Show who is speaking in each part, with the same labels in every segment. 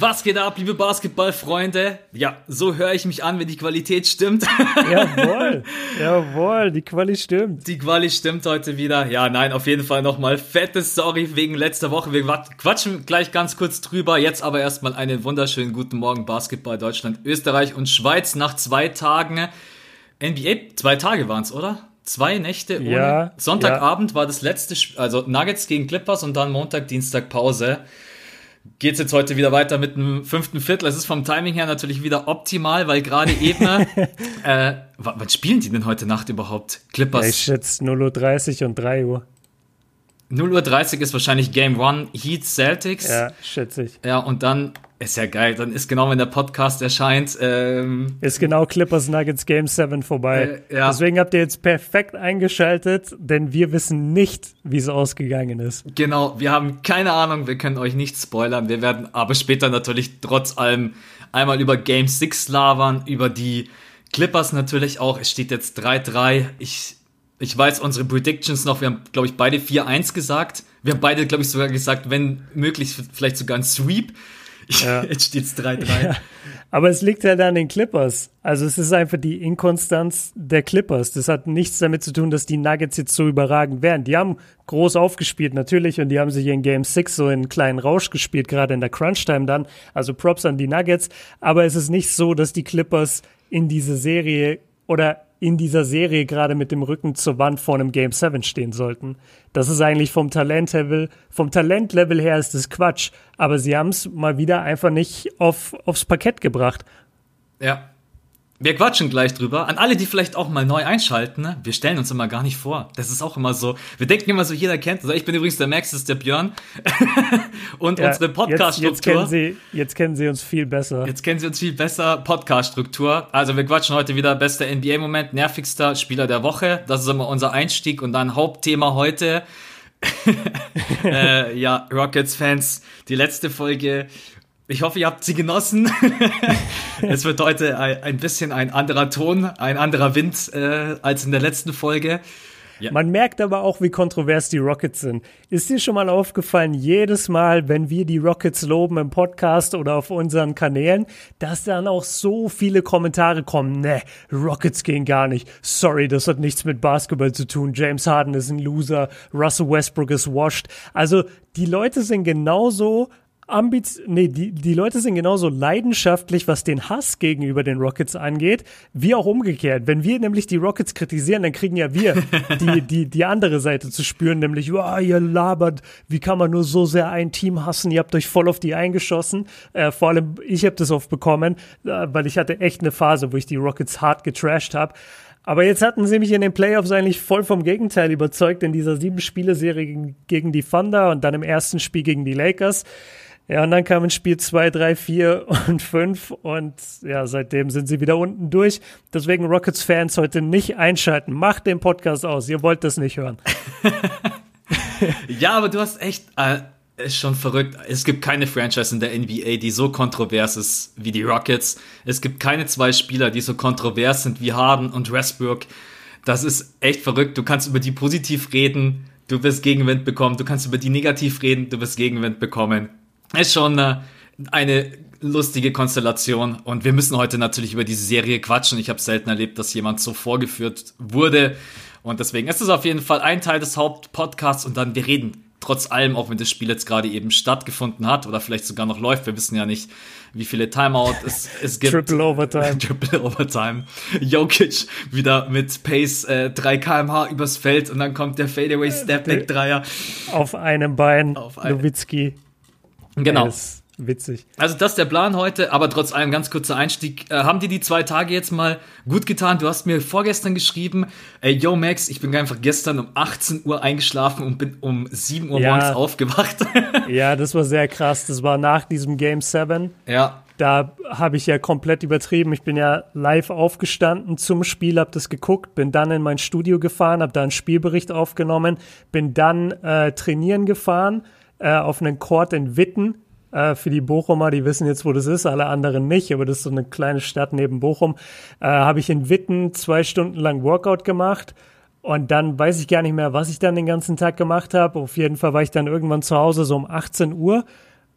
Speaker 1: Was geht ab, liebe Basketballfreunde? Ja, so höre ich mich an, wenn die Qualität stimmt.
Speaker 2: Jawohl, jawohl, die Quali stimmt.
Speaker 1: Die Quali stimmt heute wieder. Ja, nein, auf jeden Fall nochmal fettes Sorry wegen letzter Woche. Wir quatschen gleich ganz kurz drüber. Jetzt aber erstmal einen wunderschönen guten Morgen Basketball Deutschland, Österreich und Schweiz nach zwei Tagen. NBA, zwei Tage waren es, oder? Zwei Nächte ohne. Ja, Sonntagabend ja. war das letzte, Sp also Nuggets gegen Clippers und dann Montag, Dienstag Pause geht es jetzt heute wieder weiter mit einem fünften Viertel. Es ist vom Timing her natürlich wieder optimal, weil gerade eben, äh, was spielen die denn heute Nacht überhaupt? Clippers?
Speaker 2: Ich schätze 0.30 Uhr und 3 Uhr.
Speaker 1: 0.30 Uhr ist wahrscheinlich Game One Heat Celtics.
Speaker 2: Ja, schätze ich.
Speaker 1: Ja, und dann ist ja geil. Dann ist genau, wenn der Podcast erscheint. Ähm,
Speaker 2: ist genau Clippers Nuggets Game 7 vorbei. Äh, ja. Deswegen habt ihr jetzt perfekt eingeschaltet, denn wir wissen nicht, wie es ausgegangen ist.
Speaker 1: Genau, wir haben keine Ahnung, wir können euch nicht spoilern. Wir werden aber später natürlich trotz allem einmal über Game 6 labern, über die Clippers natürlich auch. Es steht jetzt 3-3. Ich, ich weiß unsere Predictions noch. Wir haben, glaube ich, beide 4-1 gesagt. Wir haben beide, glaube ich, sogar gesagt, wenn möglich, vielleicht sogar ein Sweep. Ja. Jetzt steht es 3-3. Ja.
Speaker 2: Aber es liegt halt an den Clippers. Also es ist einfach die Inkonstanz der Clippers. Das hat nichts damit zu tun, dass die Nuggets jetzt so überragend wären. Die haben groß aufgespielt natürlich und die haben sich in Game 6 so in einen kleinen Rausch gespielt, gerade in der Crunch-Time dann. Also Props an die Nuggets. Aber es ist nicht so, dass die Clippers in diese Serie oder in dieser Serie gerade mit dem Rücken zur Wand vor einem Game 7 stehen sollten. Das ist eigentlich vom Talentlevel, vom Talentlevel her ist das Quatsch. Aber sie haben es mal wieder einfach nicht auf, aufs Parkett gebracht.
Speaker 1: Ja, wir quatschen gleich drüber. An alle, die vielleicht auch mal neu einschalten, ne? wir stellen uns immer gar nicht vor. Das ist auch immer so. Wir denken immer so, jeder kennt uns. Ich bin übrigens der Max, das ist der Björn. und ja, unsere Podcast-Struktur.
Speaker 2: Jetzt, jetzt, kennen Sie, jetzt kennen Sie uns viel besser.
Speaker 1: Jetzt kennen Sie uns viel besser. Podcast-Struktur. Also wir quatschen heute wieder bester NBA-Moment, nervigster Spieler der Woche. Das ist immer unser Einstieg und dann Hauptthema heute. äh, ja, Rockets-Fans, die letzte Folge ich hoffe, ihr habt sie genossen. es wird heute ein bisschen ein anderer Ton, ein anderer Wind äh, als in der letzten Folge.
Speaker 2: Ja. Man merkt aber auch, wie kontrovers die Rockets sind. Ist dir schon mal aufgefallen, jedes Mal, wenn wir die Rockets loben im Podcast oder auf unseren Kanälen, dass dann auch so viele Kommentare kommen, ne, Rockets gehen gar nicht. Sorry, das hat nichts mit Basketball zu tun. James Harden ist ein Loser. Russell Westbrook ist washed. Also, die Leute sind genauso Ambiz nee, die, die Leute sind genauso leidenschaftlich, was den Hass gegenüber den Rockets angeht, wie auch umgekehrt. Wenn wir nämlich die Rockets kritisieren, dann kriegen ja wir die, die, die andere Seite zu spüren, nämlich, wow, ihr labert, wie kann man nur so sehr ein Team hassen, ihr habt euch voll auf die eingeschossen. Äh, vor allem, ich habe das oft bekommen, äh, weil ich hatte echt eine Phase, wo ich die Rockets hart getrashed habe. Aber jetzt hatten sie mich in den Playoffs eigentlich voll vom Gegenteil überzeugt in dieser sieben-Spiele-Serie gegen, gegen die Thunder und dann im ersten Spiel gegen die Lakers. Ja, und dann kamen Spiel 2, 3, 4 und 5 und ja, seitdem sind sie wieder unten durch. Deswegen Rockets-Fans heute nicht einschalten. Macht den Podcast aus, ihr wollt das nicht hören.
Speaker 1: ja, aber du hast echt, äh, ist schon verrückt. Es gibt keine Franchise in der NBA, die so kontrovers ist wie die Rockets. Es gibt keine zwei Spieler, die so kontrovers sind wie Harden und Westbrook. Das ist echt verrückt. Du kannst über die positiv reden, du wirst Gegenwind bekommen. Du kannst über die negativ reden, du wirst Gegenwind bekommen ist schon äh, eine lustige Konstellation und wir müssen heute natürlich über diese Serie quatschen. Ich habe selten erlebt, dass jemand so vorgeführt wurde und deswegen ist es auf jeden Fall ein Teil des Hauptpodcasts und dann wir reden trotz allem, auch wenn das Spiel jetzt gerade eben stattgefunden hat oder vielleicht sogar noch läuft. Wir wissen ja nicht, wie viele Timeout es, es gibt.
Speaker 2: Triple Overtime.
Speaker 1: Triple Overtime. Jokic wieder mit Pace äh, 3 kmh übers Feld und dann kommt der Fadeaway Stepback Dreier.
Speaker 2: Auf einem Bein. Auf ein Nowitzki.
Speaker 1: Genau.
Speaker 2: Ja, witzig.
Speaker 1: Also das ist der Plan heute, aber trotz allem ganz kurzer Einstieg. Äh, haben dir die zwei Tage jetzt mal gut getan? Du hast mir vorgestern geschrieben, ey, yo Max, ich bin einfach gestern um 18 Uhr eingeschlafen und bin um 7 Uhr ja. morgens aufgewacht.
Speaker 2: ja, das war sehr krass. Das war nach diesem Game 7.
Speaker 1: Ja.
Speaker 2: Da habe ich ja komplett übertrieben. Ich bin ja live aufgestanden zum Spiel, habe das geguckt, bin dann in mein Studio gefahren, habe da einen Spielbericht aufgenommen, bin dann äh, trainieren gefahren äh, auf einen Court in Witten. Äh, für die Bochumer, die wissen jetzt, wo das ist, alle anderen nicht, aber das ist so eine kleine Stadt neben Bochum. Äh, Habe ich in Witten zwei Stunden lang Workout gemacht. Und dann weiß ich gar nicht mehr, was ich dann den ganzen Tag gemacht habe. Auf jeden Fall war ich dann irgendwann zu Hause so um 18 Uhr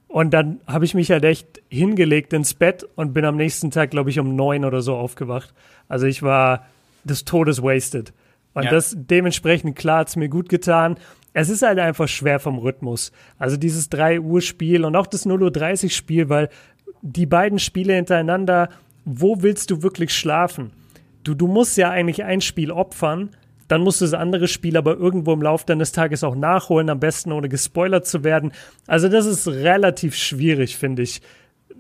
Speaker 2: Und dann habe ich mich halt echt hingelegt ins Bett und bin am nächsten Tag, glaube ich, um neun oder so aufgewacht. Also ich war des Todes wasted. Und ja. das dementsprechend, klar, hat es mir gut getan. Es ist halt einfach schwer vom Rhythmus. Also dieses 3 Uhr Spiel und auch das 0 Uhr 30 Spiel, weil die beiden Spiele hintereinander, wo willst du wirklich schlafen? Du, du musst ja eigentlich ein Spiel opfern, dann musst du das andere Spiel aber irgendwo im Laufe deines Tages auch nachholen, am besten ohne gespoilert zu werden. Also das ist relativ schwierig, finde ich.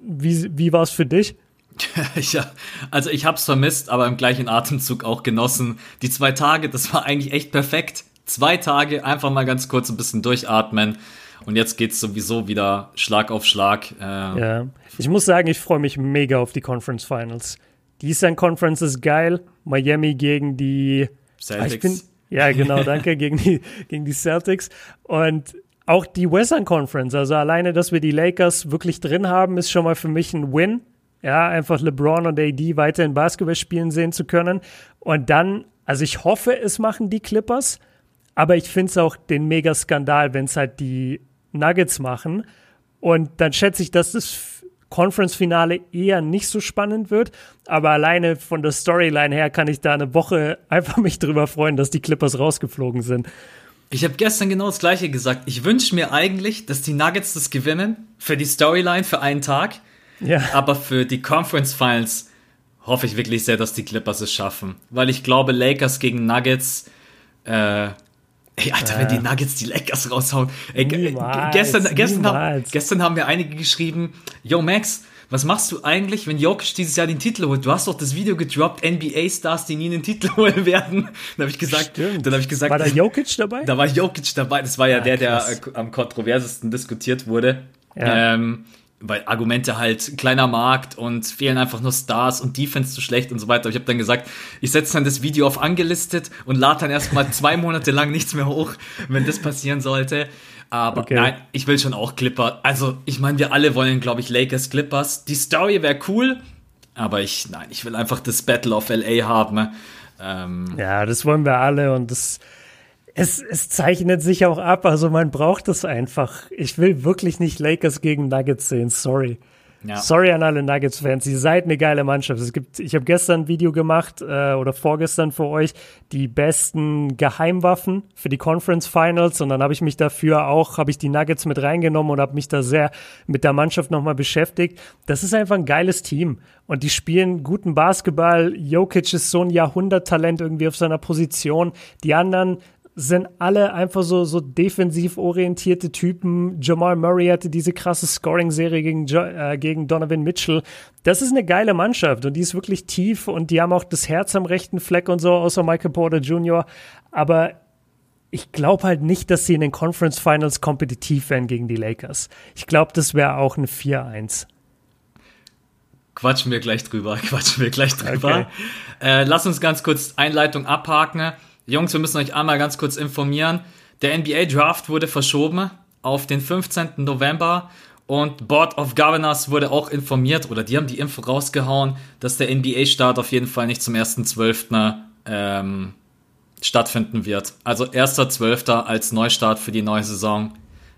Speaker 2: Wie, wie war es für dich?
Speaker 1: ja, also ich habe es vermisst, aber im gleichen Atemzug auch genossen. Die zwei Tage, das war eigentlich echt perfekt. Zwei Tage einfach mal ganz kurz ein bisschen durchatmen. Und jetzt geht's sowieso wieder Schlag auf Schlag.
Speaker 2: Äh, ja, ich muss sagen, ich freue mich mega auf die Conference Finals. Die Eastern Conference ist geil. Miami gegen die
Speaker 1: Celtics. Bin,
Speaker 2: ja, genau, danke, gegen die, gegen die Celtics. Und auch die Western Conference, also alleine, dass wir die Lakers wirklich drin haben, ist schon mal für mich ein Win. Ja, einfach LeBron und AD weiter in Basketball spielen sehen zu können. Und dann, also ich hoffe, es machen die Clippers, aber ich finde es auch den Mega-Skandal, wenn es halt die Nuggets machen. Und dann schätze ich, dass das Conference-Finale eher nicht so spannend wird. Aber alleine von der Storyline her kann ich da eine Woche einfach mich drüber freuen, dass die Clippers rausgeflogen sind.
Speaker 1: Ich habe gestern genau das gleiche gesagt. Ich wünsche mir eigentlich, dass die Nuggets das gewinnen für die Storyline für einen Tag. Ja. Aber für die Conference Finals hoffe ich wirklich sehr, dass die Clippers es schaffen. Weil ich glaube, Lakers gegen Nuggets, äh, Ey, Alter, wenn die Nuggets die Lakers raushauen. Ey, niemals, gestern, gestern, haben, gestern haben mir einige geschrieben, yo Max, was machst du eigentlich, wenn Jokic dieses Jahr den Titel holt? Du hast doch das Video gedroppt, NBA-Stars, die nie einen Titel holen werden. Dann habe ich gesagt, Stimmt. dann habe ich gesagt,
Speaker 2: war da Jokic dabei?
Speaker 1: Da war Jokic dabei. Das war ja, ja der, der äh, am kontroversesten diskutiert wurde. Ja. Ähm, weil Argumente halt kleiner Markt und fehlen einfach nur Stars und Defense zu schlecht und so weiter. Ich habe dann gesagt, ich setze dann das Video auf angelistet und lade dann erstmal zwei Monate lang nichts mehr hoch, wenn das passieren sollte. Aber okay. nein, ich will schon auch Clipper. Also, ich meine, wir alle wollen, glaube ich, Lakers Clippers. Die Story wäre cool, aber ich, nein, ich will einfach das Battle of LA haben.
Speaker 2: Ähm, ja, das wollen wir alle und das es, es zeichnet sich auch ab, also man braucht es einfach. Ich will wirklich nicht Lakers gegen Nuggets sehen, sorry. Ja. Sorry an alle Nuggets-Fans, ihr seid eine geile Mannschaft. Es gibt, ich habe gestern ein Video gemacht äh, oder vorgestern für euch die besten Geheimwaffen für die Conference Finals und dann habe ich mich dafür auch, habe ich die Nuggets mit reingenommen und habe mich da sehr mit der Mannschaft nochmal beschäftigt. Das ist einfach ein geiles Team und die spielen guten Basketball. Jokic ist so ein Jahrhunderttalent irgendwie auf seiner Position. Die anderen sind alle einfach so, so defensiv orientierte Typen. Jamal Murray hatte diese krasse Scoring-Serie gegen, äh, gegen Donovan Mitchell. Das ist eine geile Mannschaft und die ist wirklich tief und die haben auch das Herz am rechten Fleck und so, außer Michael Porter Jr. Aber ich glaube halt nicht, dass sie in den Conference Finals kompetitiv wären gegen die Lakers. Ich glaube, das wäre auch ein 4-1.
Speaker 1: Quatschen wir gleich drüber, quatschen wir gleich drüber. Okay. Äh, lass uns ganz kurz Einleitung abhaken. Jungs, wir müssen euch einmal ganz kurz informieren. Der NBA Draft wurde verschoben auf den 15. November und Board of Governors wurde auch informiert oder die haben die Info rausgehauen, dass der NBA-Start auf jeden Fall nicht zum 1.12. Ähm, stattfinden wird. Also 1.12. als Neustart für die neue Saison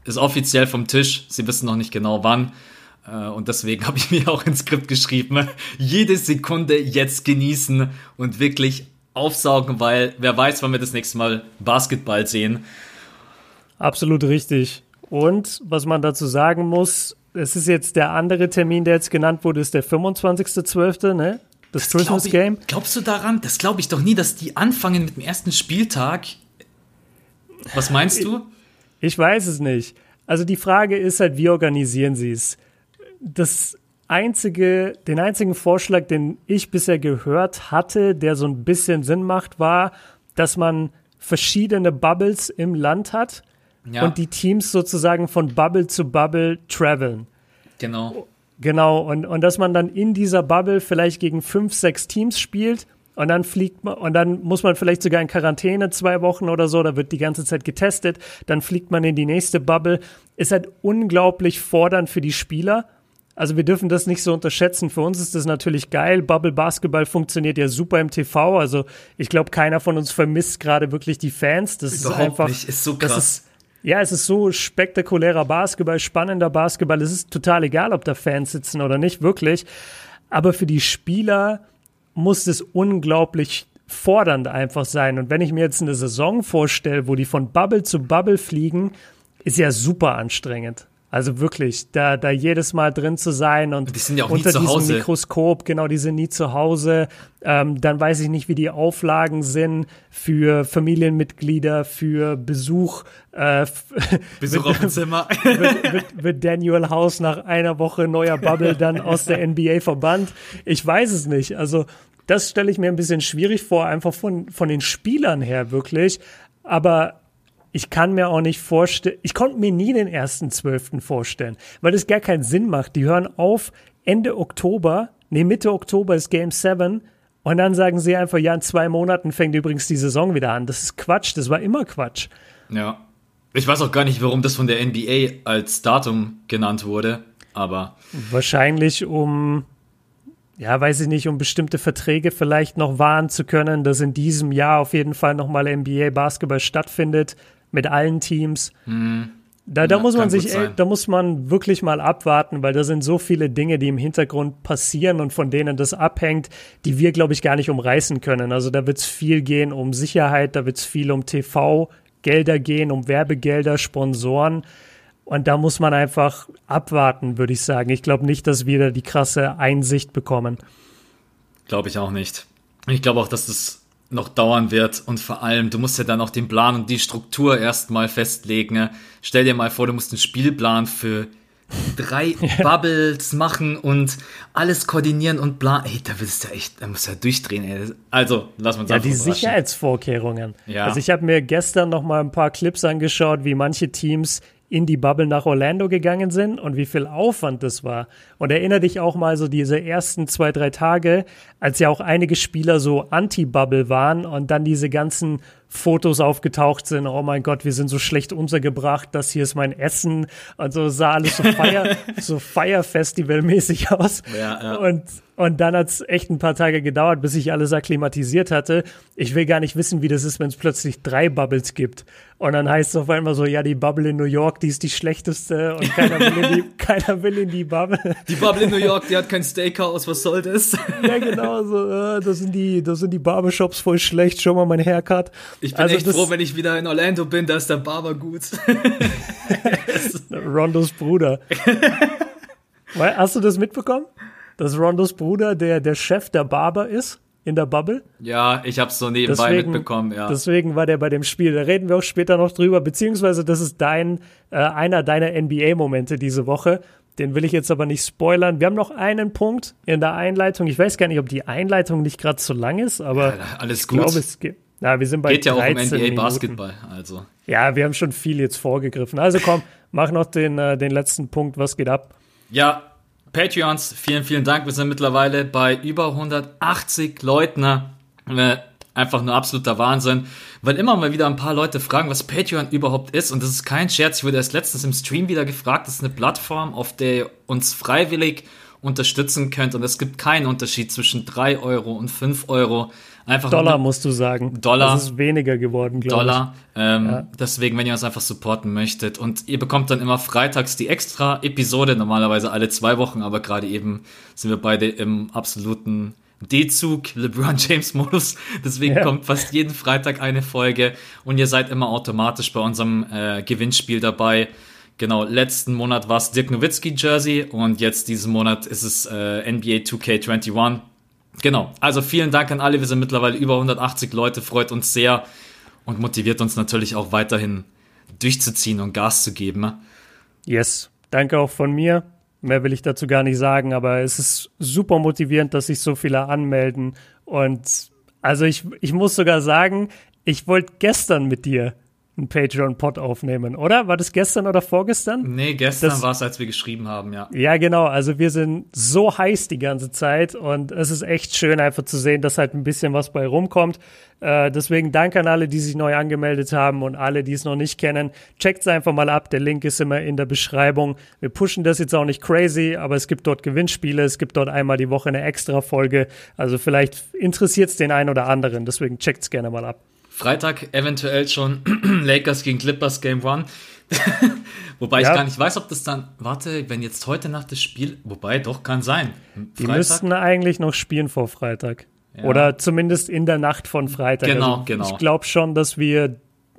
Speaker 1: ist offiziell vom Tisch. Sie wissen noch nicht genau wann. Äh, und deswegen habe ich mir auch ins Skript geschrieben, jede Sekunde jetzt genießen und wirklich aufsaugen, weil wer weiß, wann wir das nächste Mal Basketball sehen.
Speaker 2: Absolut richtig. Und was man dazu sagen muss, es ist jetzt der andere Termin, der jetzt genannt wurde, ist der 25.12., ne? Das, das Christmas
Speaker 1: glaub ich,
Speaker 2: Game.
Speaker 1: Glaubst du daran? Das glaube ich doch nie, dass die anfangen mit dem ersten Spieltag. Was meinst du?
Speaker 2: Ich, ich weiß es nicht. Also die Frage ist halt, wie organisieren sie es? Das einzige, den einzigen Vorschlag, den ich bisher gehört hatte, der so ein bisschen Sinn macht, war, dass man verschiedene Bubbles im Land hat ja. und die Teams sozusagen von Bubble zu Bubble traveln.
Speaker 1: Genau.
Speaker 2: Genau, und, und dass man dann in dieser Bubble vielleicht gegen fünf, sechs Teams spielt und dann fliegt man, und dann muss man vielleicht sogar in Quarantäne zwei Wochen oder so, da wird die ganze Zeit getestet, dann fliegt man in die nächste Bubble. Ist halt unglaublich fordernd für die Spieler also wir dürfen das nicht so unterschätzen. Für uns ist das natürlich geil. Bubble Basketball funktioniert ja super im TV. Also ich glaube, keiner von uns vermisst gerade wirklich die Fans. Das
Speaker 1: Überhaupt
Speaker 2: ist einfach.
Speaker 1: Nicht. Ist so krass.
Speaker 2: Das ist, Ja, es ist so spektakulärer Basketball, spannender Basketball. Es ist total egal, ob da Fans sitzen oder nicht, wirklich. Aber für die Spieler muss es unglaublich fordernd einfach sein. Und wenn ich mir jetzt eine Saison vorstelle, wo die von Bubble zu Bubble fliegen, ist ja super anstrengend. Also wirklich, da, da jedes Mal drin zu sein und,
Speaker 1: die ja
Speaker 2: unter
Speaker 1: diesem
Speaker 2: Hause. Mikroskop, genau, die sind nie zu Hause. Ähm, dann weiß ich nicht, wie die Auflagen sind für Familienmitglieder, für Besuch. Äh,
Speaker 1: Besuch auf dem Zimmer.
Speaker 2: wird, wird, wird Daniel House nach einer Woche neuer Bubble dann aus der NBA verbannt? Ich weiß es nicht. Also das stelle ich mir ein bisschen schwierig vor, einfach von, von den Spielern her wirklich. Aber ich kann mir auch nicht vorstellen, ich konnte mir nie den ersten Zwölften vorstellen, weil das gar keinen Sinn macht. Die hören auf Ende Oktober, nee, Mitte Oktober ist Game 7 und dann sagen sie einfach, ja, in zwei Monaten fängt übrigens die Saison wieder an. Das ist Quatsch, das war immer Quatsch.
Speaker 1: Ja. Ich weiß auch gar nicht, warum das von der NBA als Datum genannt wurde, aber.
Speaker 2: Wahrscheinlich um, ja, weiß ich nicht, um bestimmte Verträge vielleicht noch wahren zu können, dass in diesem Jahr auf jeden Fall nochmal NBA Basketball stattfindet mit allen Teams.
Speaker 1: Hm.
Speaker 2: Da, da ja, muss man sich, ey, da muss man wirklich mal abwarten, weil da sind so viele Dinge, die im Hintergrund passieren und von denen das abhängt, die wir, glaube ich, gar nicht umreißen können. Also da wird es viel gehen um Sicherheit, da wird es viel um TV-Gelder gehen, um Werbegelder, Sponsoren. Und da muss man einfach abwarten, würde ich sagen. Ich glaube nicht, dass wir da die krasse Einsicht bekommen.
Speaker 1: Glaube ich auch nicht. Ich glaube auch, dass das noch dauern wird und vor allem, du musst ja dann auch den Plan und die Struktur erstmal festlegen. Stell dir mal vor, du musst einen Spielplan für drei Bubbles machen und alles koordinieren und bla. Ey, da willst du echt, da musst du ja durchdrehen, ey. Also, lass uns
Speaker 2: Ja, die Sicherheitsvorkehrungen.
Speaker 1: Ja.
Speaker 2: Also ich habe mir gestern noch mal ein paar Clips angeschaut, wie manche Teams in die Bubble nach Orlando gegangen sind und wie viel Aufwand das war. Und erinnere dich auch mal so diese ersten zwei, drei Tage, als ja auch einige Spieler so anti-Bubble waren und dann diese ganzen Fotos aufgetaucht sind. Oh mein Gott, wir sind so schlecht untergebracht. Das hier ist mein Essen. Und so sah alles so Feier, so Feierfestival-mäßig aus.
Speaker 1: Ja, ja.
Speaker 2: Und, und dann hat es echt ein paar Tage gedauert, bis ich alles akklimatisiert hatte. Ich will gar nicht wissen, wie das ist, wenn es plötzlich drei Bubbles gibt. Und dann heißt es auf einmal so, ja, die Bubble in New York, die ist die schlechteste und keiner will in die, keiner will in die Bubble.
Speaker 1: Die Bubble in New York, die hat kein Steakhouse, was soll das?
Speaker 2: Ja, genau, so, äh, das sind die, das sind die Barbershops voll schlecht, schau mal mein Haircut.
Speaker 1: Ich bin also echt froh, wenn ich wieder in Orlando bin, da ist der Barber gut.
Speaker 2: Rondos Bruder. Hast du das mitbekommen? Dass Rondos Bruder der, der Chef der Barber ist? in der Bubble.
Speaker 1: Ja, ich habe es so nebenbei deswegen, mitbekommen, ja.
Speaker 2: Deswegen war der bei dem Spiel. Da reden wir auch später noch drüber, beziehungsweise das ist dein, äh, einer deiner NBA-Momente diese Woche. Den will ich jetzt aber nicht spoilern. Wir haben noch einen Punkt in der Einleitung. Ich weiß gar nicht, ob die Einleitung nicht gerade zu lang ist, aber
Speaker 1: ja, alles gut. Ich
Speaker 2: glaube, es geht. Na, wir sind bei
Speaker 1: Geht ja auch um NBA. Basketball, also.
Speaker 2: Ja, wir haben schon viel jetzt vorgegriffen. Also komm, mach noch den, äh, den letzten Punkt. Was geht ab?
Speaker 1: Ja, Patreons, vielen, vielen Dank. Wir sind mittlerweile bei über 180 Leuten. Äh, einfach nur absoluter Wahnsinn. Weil immer mal wieder ein paar Leute fragen, was Patreon überhaupt ist. Und das ist kein Scherz. Ich wurde erst letztens im Stream wieder gefragt. Das ist eine Plattform, auf der ihr uns freiwillig unterstützen könnt. Und es gibt keinen Unterschied zwischen 3 Euro und 5 Euro. Einfach
Speaker 2: Dollar musst du sagen.
Speaker 1: Dollar.
Speaker 2: Das ist weniger geworden,
Speaker 1: glaube ich. Dollar. Ähm, ja. Deswegen, wenn ihr uns einfach supporten möchtet. Und ihr bekommt dann immer freitags die extra Episode, normalerweise alle zwei Wochen, aber gerade eben sind wir beide im absoluten D-Zug, LeBron James-Modus. Deswegen ja. kommt fast jeden Freitag eine Folge und ihr seid immer automatisch bei unserem äh, Gewinnspiel dabei. Genau, letzten Monat war es Dirk Nowitzki Jersey und jetzt diesen Monat ist es äh, NBA 2K21. Genau, also vielen Dank an alle. Wir sind mittlerweile über 180 Leute, freut uns sehr und motiviert uns natürlich auch weiterhin durchzuziehen und Gas zu geben.
Speaker 2: Yes, danke auch von mir. Mehr will ich dazu gar nicht sagen, aber es ist super motivierend, dass sich so viele anmelden. Und also ich, ich muss sogar sagen, ich wollte gestern mit dir einen Patreon-Pod aufnehmen, oder? War das gestern oder vorgestern?
Speaker 1: Nee, gestern war es, als wir geschrieben haben, ja.
Speaker 2: Ja, genau. Also wir sind so heiß die ganze Zeit und es ist echt schön einfach zu sehen, dass halt ein bisschen was bei rumkommt. Äh, deswegen danke an alle, die sich neu angemeldet haben und alle, die es noch nicht kennen. Checkt es einfach mal ab. Der Link ist immer in der Beschreibung. Wir pushen das jetzt auch nicht crazy, aber es gibt dort Gewinnspiele. Es gibt dort einmal die Woche eine extra Folge. Also vielleicht interessiert es den einen oder anderen. Deswegen checkt es gerne mal ab.
Speaker 1: Freitag eventuell schon Lakers gegen Clippers Game One. wobei ja. ich gar nicht weiß, ob das dann, warte, wenn jetzt heute Nacht das Spiel, wobei doch, kann sein.
Speaker 2: Freitag? Die müssten eigentlich noch spielen vor Freitag. Ja. Oder zumindest in der Nacht von Freitag.
Speaker 1: Genau, also genau.
Speaker 2: Ich glaube schon, dass wir,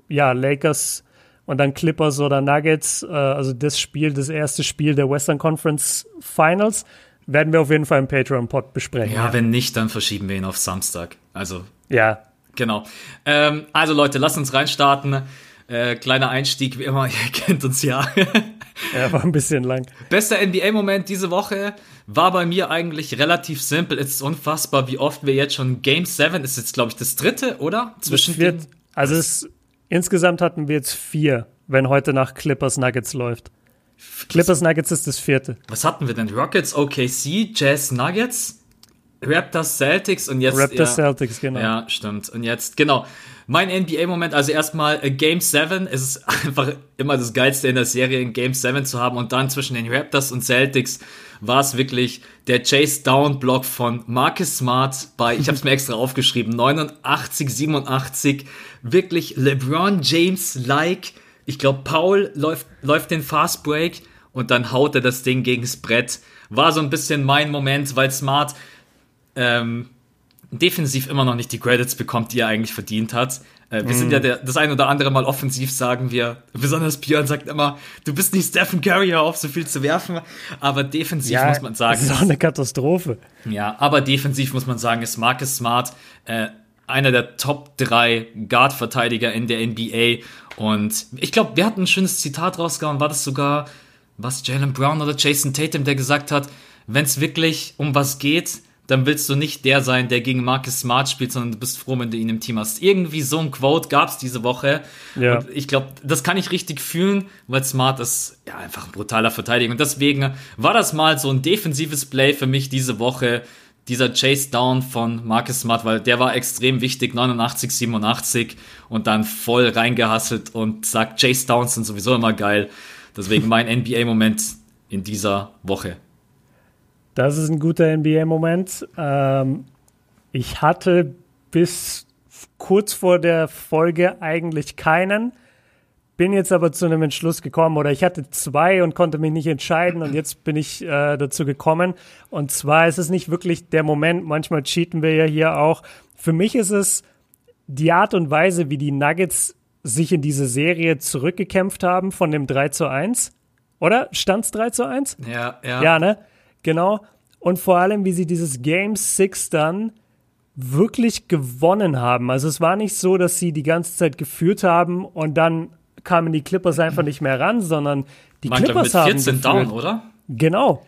Speaker 2: ja, Lakers und dann Clippers oder Nuggets, äh, also das Spiel, das erste Spiel der Western Conference Finals, werden wir auf jeden Fall im Patreon-Pod besprechen.
Speaker 1: Ja, ja, wenn nicht, dann verschieben wir ihn auf Samstag. Also.
Speaker 2: Ja.
Speaker 1: Genau. Ähm, also Leute, lasst uns reinstarten. Äh, kleiner Einstieg, wie immer, ihr kennt uns ja.
Speaker 2: ja, war ein bisschen lang.
Speaker 1: Bester NBA-Moment diese Woche war bei mir eigentlich relativ simpel. Es ist unfassbar, wie oft wir jetzt schon Game 7, ist jetzt glaube ich das dritte, oder?
Speaker 2: Zwischen wird, also es, insgesamt hatten wir jetzt vier, wenn heute nach Clippers Nuggets läuft. Clippers Nuggets ist das vierte.
Speaker 1: Was hatten wir denn? Rockets, OKC, Jazz Nuggets, Raptors Celtics und jetzt.
Speaker 2: Raptors ja, Celtics, genau.
Speaker 1: Ja, stimmt. Und jetzt, genau. Mein NBA-Moment, also erstmal äh, Game 7. Es ist einfach immer das Geilste in der Serie, in Game 7 zu haben. Und dann zwischen den Raptors und Celtics war es wirklich der Chase Down Block von Marcus Smart bei, ich habe es mir extra aufgeschrieben, 89, 87. Wirklich LeBron James-like. Ich glaube, Paul läuft, läuft den Fast Break und dann haut er das Ding gegens Brett. War so ein bisschen mein Moment, weil Smart ähm, defensiv immer noch nicht die Credits bekommt, die er eigentlich verdient hat. Äh, wir mm. sind ja mhm. der, das ein oder andere Mal offensiv, sagen wir. Besonders Björn sagt immer, du bist nicht Stephen Curry, hör auf, so viel zu werfen. Aber defensiv ja, muss man sagen.
Speaker 2: Das ist auch eine Katastrophe.
Speaker 1: Ja, aber defensiv muss man sagen, ist Marcus Smart äh, einer der Top 3 Guard-Verteidiger in der NBA. Und ich glaube, wir hatten ein schönes Zitat rausgehauen. War das sogar, was Jalen Brown oder Jason Tatum, der gesagt hat, wenn es wirklich um was geht, dann willst du nicht der sein, der gegen Marcus Smart spielt, sondern du bist froh, wenn du ihn im Team hast. Irgendwie so ein Quote gab es diese Woche. Ja. Und ich glaube, das kann ich richtig fühlen, weil Smart ist ja einfach ein brutaler Verteidiger. Und deswegen war das mal so ein defensives Play für mich diese Woche. Dieser Chase Down von Marcus Smart, weil der war extrem wichtig, 89, 87 und dann voll reingehasselt und sagt, Chase Downs sind sowieso immer geil. Deswegen mein NBA-Moment in dieser Woche.
Speaker 2: Das ist ein guter NBA-Moment. Ähm, ich hatte bis kurz vor der Folge eigentlich keinen, bin jetzt aber zu einem Entschluss gekommen oder ich hatte zwei und konnte mich nicht entscheiden und jetzt bin ich äh, dazu gekommen. Und zwar ist es nicht wirklich der Moment, manchmal cheaten wir ja hier auch. Für mich ist es die Art und Weise, wie die Nuggets sich in diese Serie zurückgekämpft haben von dem 3 zu 1. Oder? Stand's 3 zu 1?
Speaker 1: Ja, ja.
Speaker 2: Ja, ne? Genau. Und vor allem, wie sie dieses Game 6 dann wirklich gewonnen haben. Also es war nicht so, dass sie die ganze Zeit geführt haben und dann kamen die Clippers einfach nicht mehr ran, sondern die Man Clippers mit 14 haben geführt. down,
Speaker 1: oder?
Speaker 2: Genau.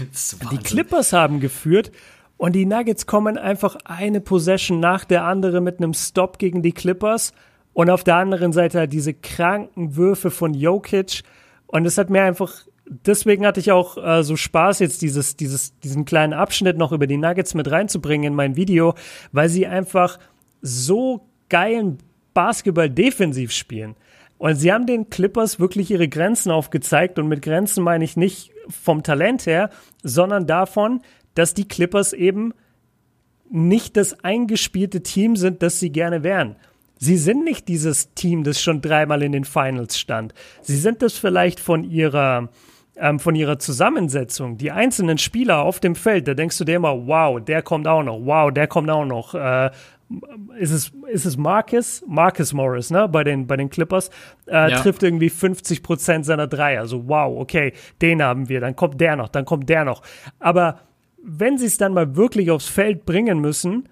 Speaker 2: die Clippers haben geführt und die Nuggets kommen einfach eine Possession nach der anderen mit einem Stop gegen die Clippers und auf der anderen Seite halt diese kranken Würfe von Jokic und es hat mir einfach deswegen hatte ich auch äh, so Spaß, jetzt dieses, dieses, diesen kleinen Abschnitt noch über die Nuggets mit reinzubringen in mein Video, weil sie einfach so geilen Basketball defensiv spielen. Und sie haben den Clippers wirklich ihre Grenzen aufgezeigt. Und mit Grenzen meine ich nicht vom Talent her, sondern davon, dass die Clippers eben nicht das eingespielte Team sind, das sie gerne wären. Sie sind nicht dieses Team, das schon dreimal in den Finals stand. Sie sind das vielleicht von ihrer, ähm, von ihrer Zusammensetzung, die einzelnen Spieler auf dem Feld, da denkst du dir immer, wow, der kommt auch noch, wow, der kommt auch noch. Äh, ist es, ist es Marcus? Marcus Morris, ne? Bei den, bei den Clippers. Äh, ja. Trifft irgendwie 50 Prozent seiner Dreier. Also, wow, okay, den haben wir. Dann kommt der noch, dann kommt der noch. Aber wenn sie es dann mal wirklich aufs Feld bringen müssen,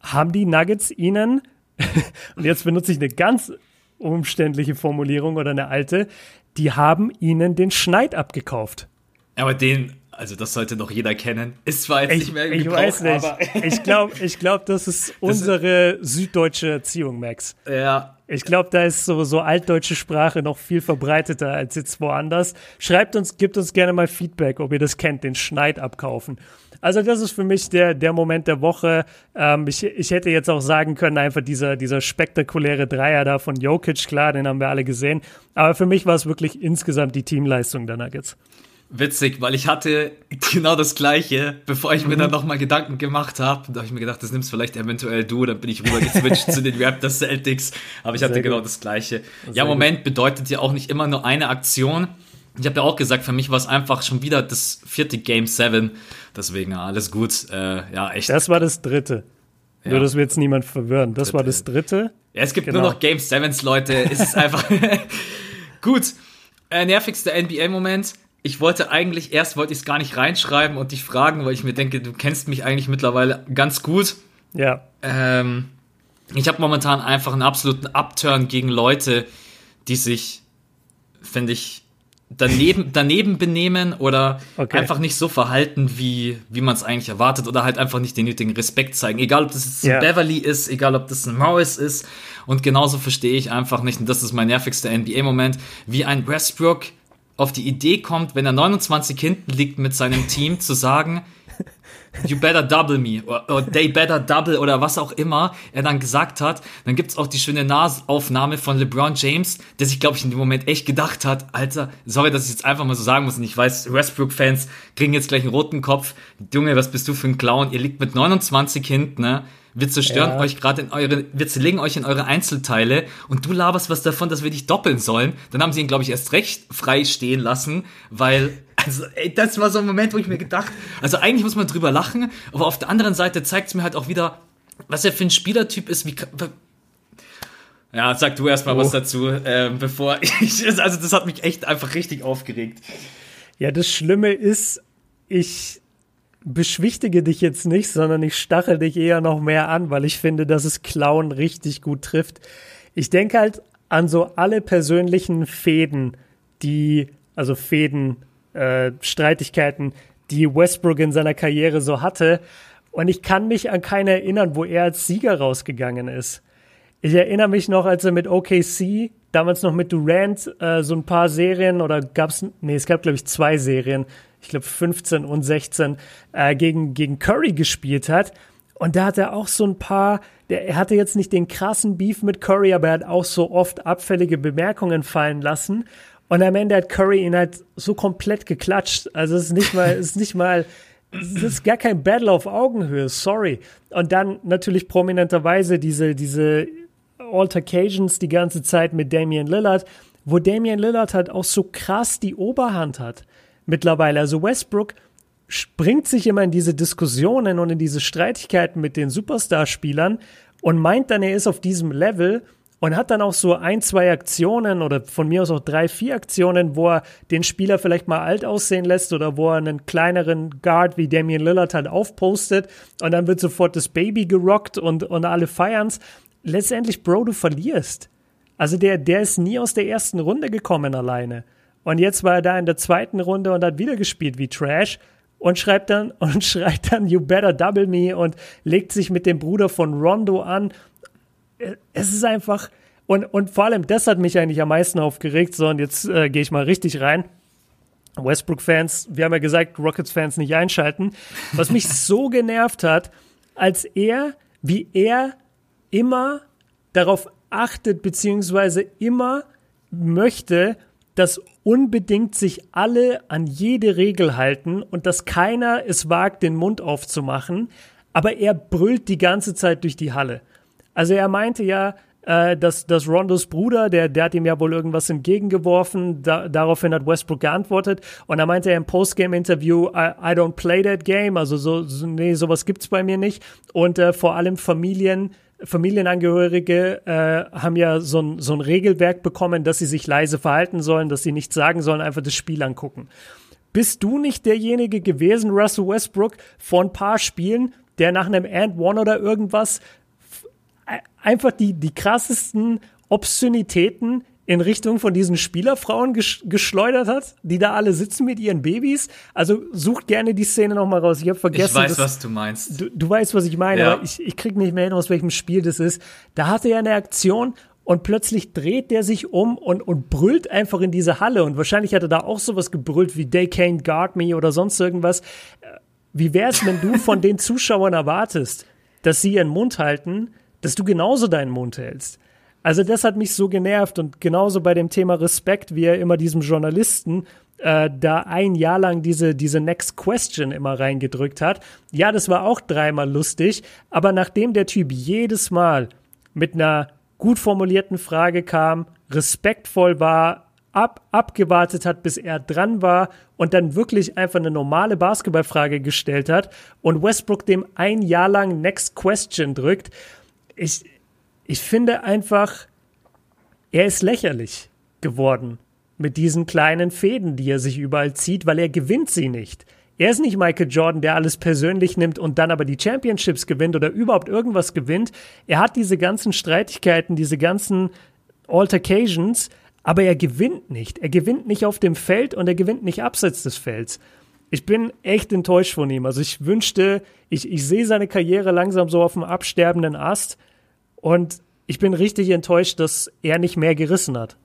Speaker 2: haben die Nuggets ihnen, und jetzt benutze ich eine ganz umständliche Formulierung oder eine alte, die haben ihnen den Schneid abgekauft.
Speaker 1: Aber den, also das sollte doch jeder kennen. Ist zwar jetzt
Speaker 2: ich,
Speaker 1: nicht mehr
Speaker 2: Ich Gebrauch, weiß nicht. ich glaube, ich glaub, das ist unsere das süddeutsche Erziehung, Max.
Speaker 1: Ja.
Speaker 2: Ich glaube, da ist so, so altdeutsche Sprache noch viel verbreiteter als jetzt woanders. Schreibt uns, gibt uns gerne mal Feedback, ob ihr das kennt, den Schneid abkaufen. Also das ist für mich der, der Moment der Woche. Ähm, ich, ich hätte jetzt auch sagen können, einfach dieser, dieser spektakuläre Dreier da von Jokic, klar, den haben wir alle gesehen. Aber für mich war es wirklich insgesamt die Teamleistung der Nuggets.
Speaker 1: witzig, weil ich hatte genau das gleiche, bevor ich mir mhm. dann nochmal Gedanken gemacht habe. Da habe ich mir gedacht, das nimmst vielleicht eventuell du, dann bin ich rüber geswitcht zu den Raptors Celtics. Aber ich hatte Sehr genau gut. das gleiche. Sehr ja, Moment gut. bedeutet ja auch nicht immer nur eine Aktion. Ich habe ja auch gesagt, für mich war es einfach schon wieder das vierte Game 7. Deswegen ja, alles gut. Äh, ja, echt.
Speaker 2: Das war das dritte. Ja. Nur, dass wir jetzt niemand verwirren. Das dritte. war das dritte.
Speaker 1: Ja, es gibt genau. nur noch Game 7s, Leute. Es ist einfach. gut. Äh, nervigster NBA-Moment ich wollte eigentlich, erst wollte ich es gar nicht reinschreiben und dich fragen, weil ich mir denke, du kennst mich eigentlich mittlerweile ganz gut.
Speaker 2: Ja.
Speaker 1: Ähm, ich habe momentan einfach einen absoluten Upturn gegen Leute, die sich, finde ich, daneben, daneben benehmen oder okay. einfach nicht so verhalten, wie, wie man es eigentlich erwartet oder halt einfach nicht den nötigen Respekt zeigen. Egal, ob das jetzt ein Beverly ist, egal, ob das ein Morris ist. Und genauso verstehe ich einfach nicht, und das ist mein nervigster NBA-Moment, wie ein Westbrook auf die Idee kommt, wenn er 29 hinten liegt mit seinem Team, zu sagen, you better double me oder they better double oder was auch immer er dann gesagt hat. Dann gibt's auch die schöne Nahaufnahme von LeBron James, der sich, glaube ich, in dem Moment echt gedacht hat, Alter, sorry, dass ich jetzt einfach mal so sagen muss und ich weiß, Westbrook-Fans kriegen jetzt gleich einen roten Kopf. Junge, was bist du für ein Clown? Ihr liegt mit 29 hinten, ne? Wir zerstören ja. euch gerade in eure, wir zerlegen euch in eure Einzelteile und du laberst was davon, dass wir dich doppeln sollen. Dann haben sie ihn, glaube ich, erst recht frei stehen lassen, weil, also, ey, das war so ein Moment, wo ich mir gedacht, also eigentlich muss man drüber lachen, aber auf der anderen Seite zeigt es mir halt auch wieder, was er für ein Spielertyp ist, wie, ja, sag du erstmal oh. was dazu, äh, bevor ich, also das hat mich echt einfach richtig aufgeregt.
Speaker 2: Ja, das Schlimme ist, ich beschwichtige dich jetzt nicht, sondern ich stachel dich eher noch mehr an, weil ich finde, dass es Clown richtig gut trifft. Ich denke halt an so alle persönlichen Fäden, die, also Fäden, äh, Streitigkeiten, die Westbrook in seiner Karriere so hatte. Und ich kann mich an keine erinnern, wo er als Sieger rausgegangen ist. Ich erinnere mich noch, als er mit OKC, damals noch mit Durant, äh, so ein paar Serien oder gab's, nee, es gab glaube ich zwei Serien, ich glaube 15 und 16, äh, gegen, gegen Curry gespielt hat. Und da hat er auch so ein paar, der, er hatte jetzt nicht den krassen Beef mit Curry, aber er hat auch so oft abfällige Bemerkungen fallen lassen. Und am Ende hat Curry ihn halt so komplett geklatscht. Also es ist nicht mal, es ist nicht mal, es ist gar kein Battle auf Augenhöhe, sorry. Und dann natürlich prominenterweise diese, diese Altercations die ganze Zeit mit Damian Lillard, wo Damian Lillard halt auch so krass die Oberhand hat mittlerweile. Also Westbrook springt sich immer in diese Diskussionen und in diese Streitigkeiten mit den Superstar-Spielern und meint dann, er ist auf diesem Level und hat dann auch so ein, zwei Aktionen oder von mir aus auch drei, vier Aktionen, wo er den Spieler vielleicht mal alt aussehen lässt oder wo er einen kleineren Guard wie Damian Lillard halt aufpostet und dann wird sofort das Baby gerockt und, und alle feiern's. Letztendlich, Bro, du verlierst. Also der, der ist nie aus der ersten Runde gekommen alleine. Und jetzt war er da in der zweiten Runde und hat wieder gespielt wie Trash und schreibt dann und schreit dann You better double me und legt sich mit dem Bruder von Rondo an. Es ist einfach und und vor allem das hat mich eigentlich am meisten aufgeregt. So und jetzt äh, gehe ich mal richtig rein. Westbrook-Fans, wir haben ja gesagt, Rockets-Fans nicht einschalten. Was mich so genervt hat, als er, wie er immer darauf achtet, beziehungsweise immer möchte, dass unbedingt sich alle an jede Regel halten und dass keiner es wagt, den Mund aufzumachen, aber er brüllt die ganze Zeit durch die Halle. Also er meinte ja, äh, dass, dass Rondos Bruder, der, der hat ihm ja wohl irgendwas entgegengeworfen, da, daraufhin hat Westbrook geantwortet und da meinte er im Postgame-Interview, I, I, don't play that game, also so, so nee, sowas gibt's bei mir nicht und äh, vor allem Familien Familienangehörige äh, haben ja so ein, so ein Regelwerk bekommen, dass sie sich leise verhalten sollen, dass sie nichts sagen sollen, einfach das Spiel angucken. Bist du nicht derjenige gewesen, Russell Westbrook, vor ein paar Spielen, der nach einem And One oder irgendwas einfach die, die krassesten Obszönitäten in Richtung von diesen Spielerfrauen ges geschleudert hat, die da alle sitzen mit ihren Babys. Also sucht gerne die Szene noch mal raus. Ich habe vergessen.
Speaker 1: Ich weiß, dass, was du meinst.
Speaker 2: Du, du weißt, was ich meine, ja. aber ich, ich krieg nicht mehr hin, aus welchem Spiel das ist. Da hatte er eine Aktion und plötzlich dreht der sich um und, und brüllt einfach in diese Halle. Und wahrscheinlich hat er da auch sowas gebrüllt wie They can't guard me oder sonst irgendwas. Wie wär's, wenn du von den Zuschauern erwartest, dass sie ihren Mund halten, dass du genauso deinen Mund hältst? Also das hat mich so genervt und genauso bei dem Thema Respekt, wie er immer diesem Journalisten äh, da ein Jahr lang diese, diese Next Question immer reingedrückt hat. Ja, das war auch dreimal lustig, aber nachdem der Typ jedes Mal mit einer gut formulierten Frage kam, respektvoll war, ab, abgewartet hat, bis er dran war und dann wirklich einfach eine normale Basketballfrage gestellt hat und Westbrook dem ein Jahr lang Next Question drückt. Ich, ich finde einfach, er ist lächerlich geworden mit diesen kleinen Fäden, die er sich überall zieht, weil er gewinnt sie nicht. Er ist nicht Michael Jordan, der alles persönlich nimmt und dann aber die Championships gewinnt oder überhaupt irgendwas gewinnt. Er hat diese ganzen Streitigkeiten, diese ganzen Altercations, aber er gewinnt nicht. Er gewinnt nicht auf dem Feld und er gewinnt nicht abseits des Felds. Ich bin echt enttäuscht von ihm. Also ich wünschte, ich, ich sehe seine Karriere langsam so auf dem absterbenden Ast und ich bin richtig enttäuscht, dass er nicht mehr gerissen hat.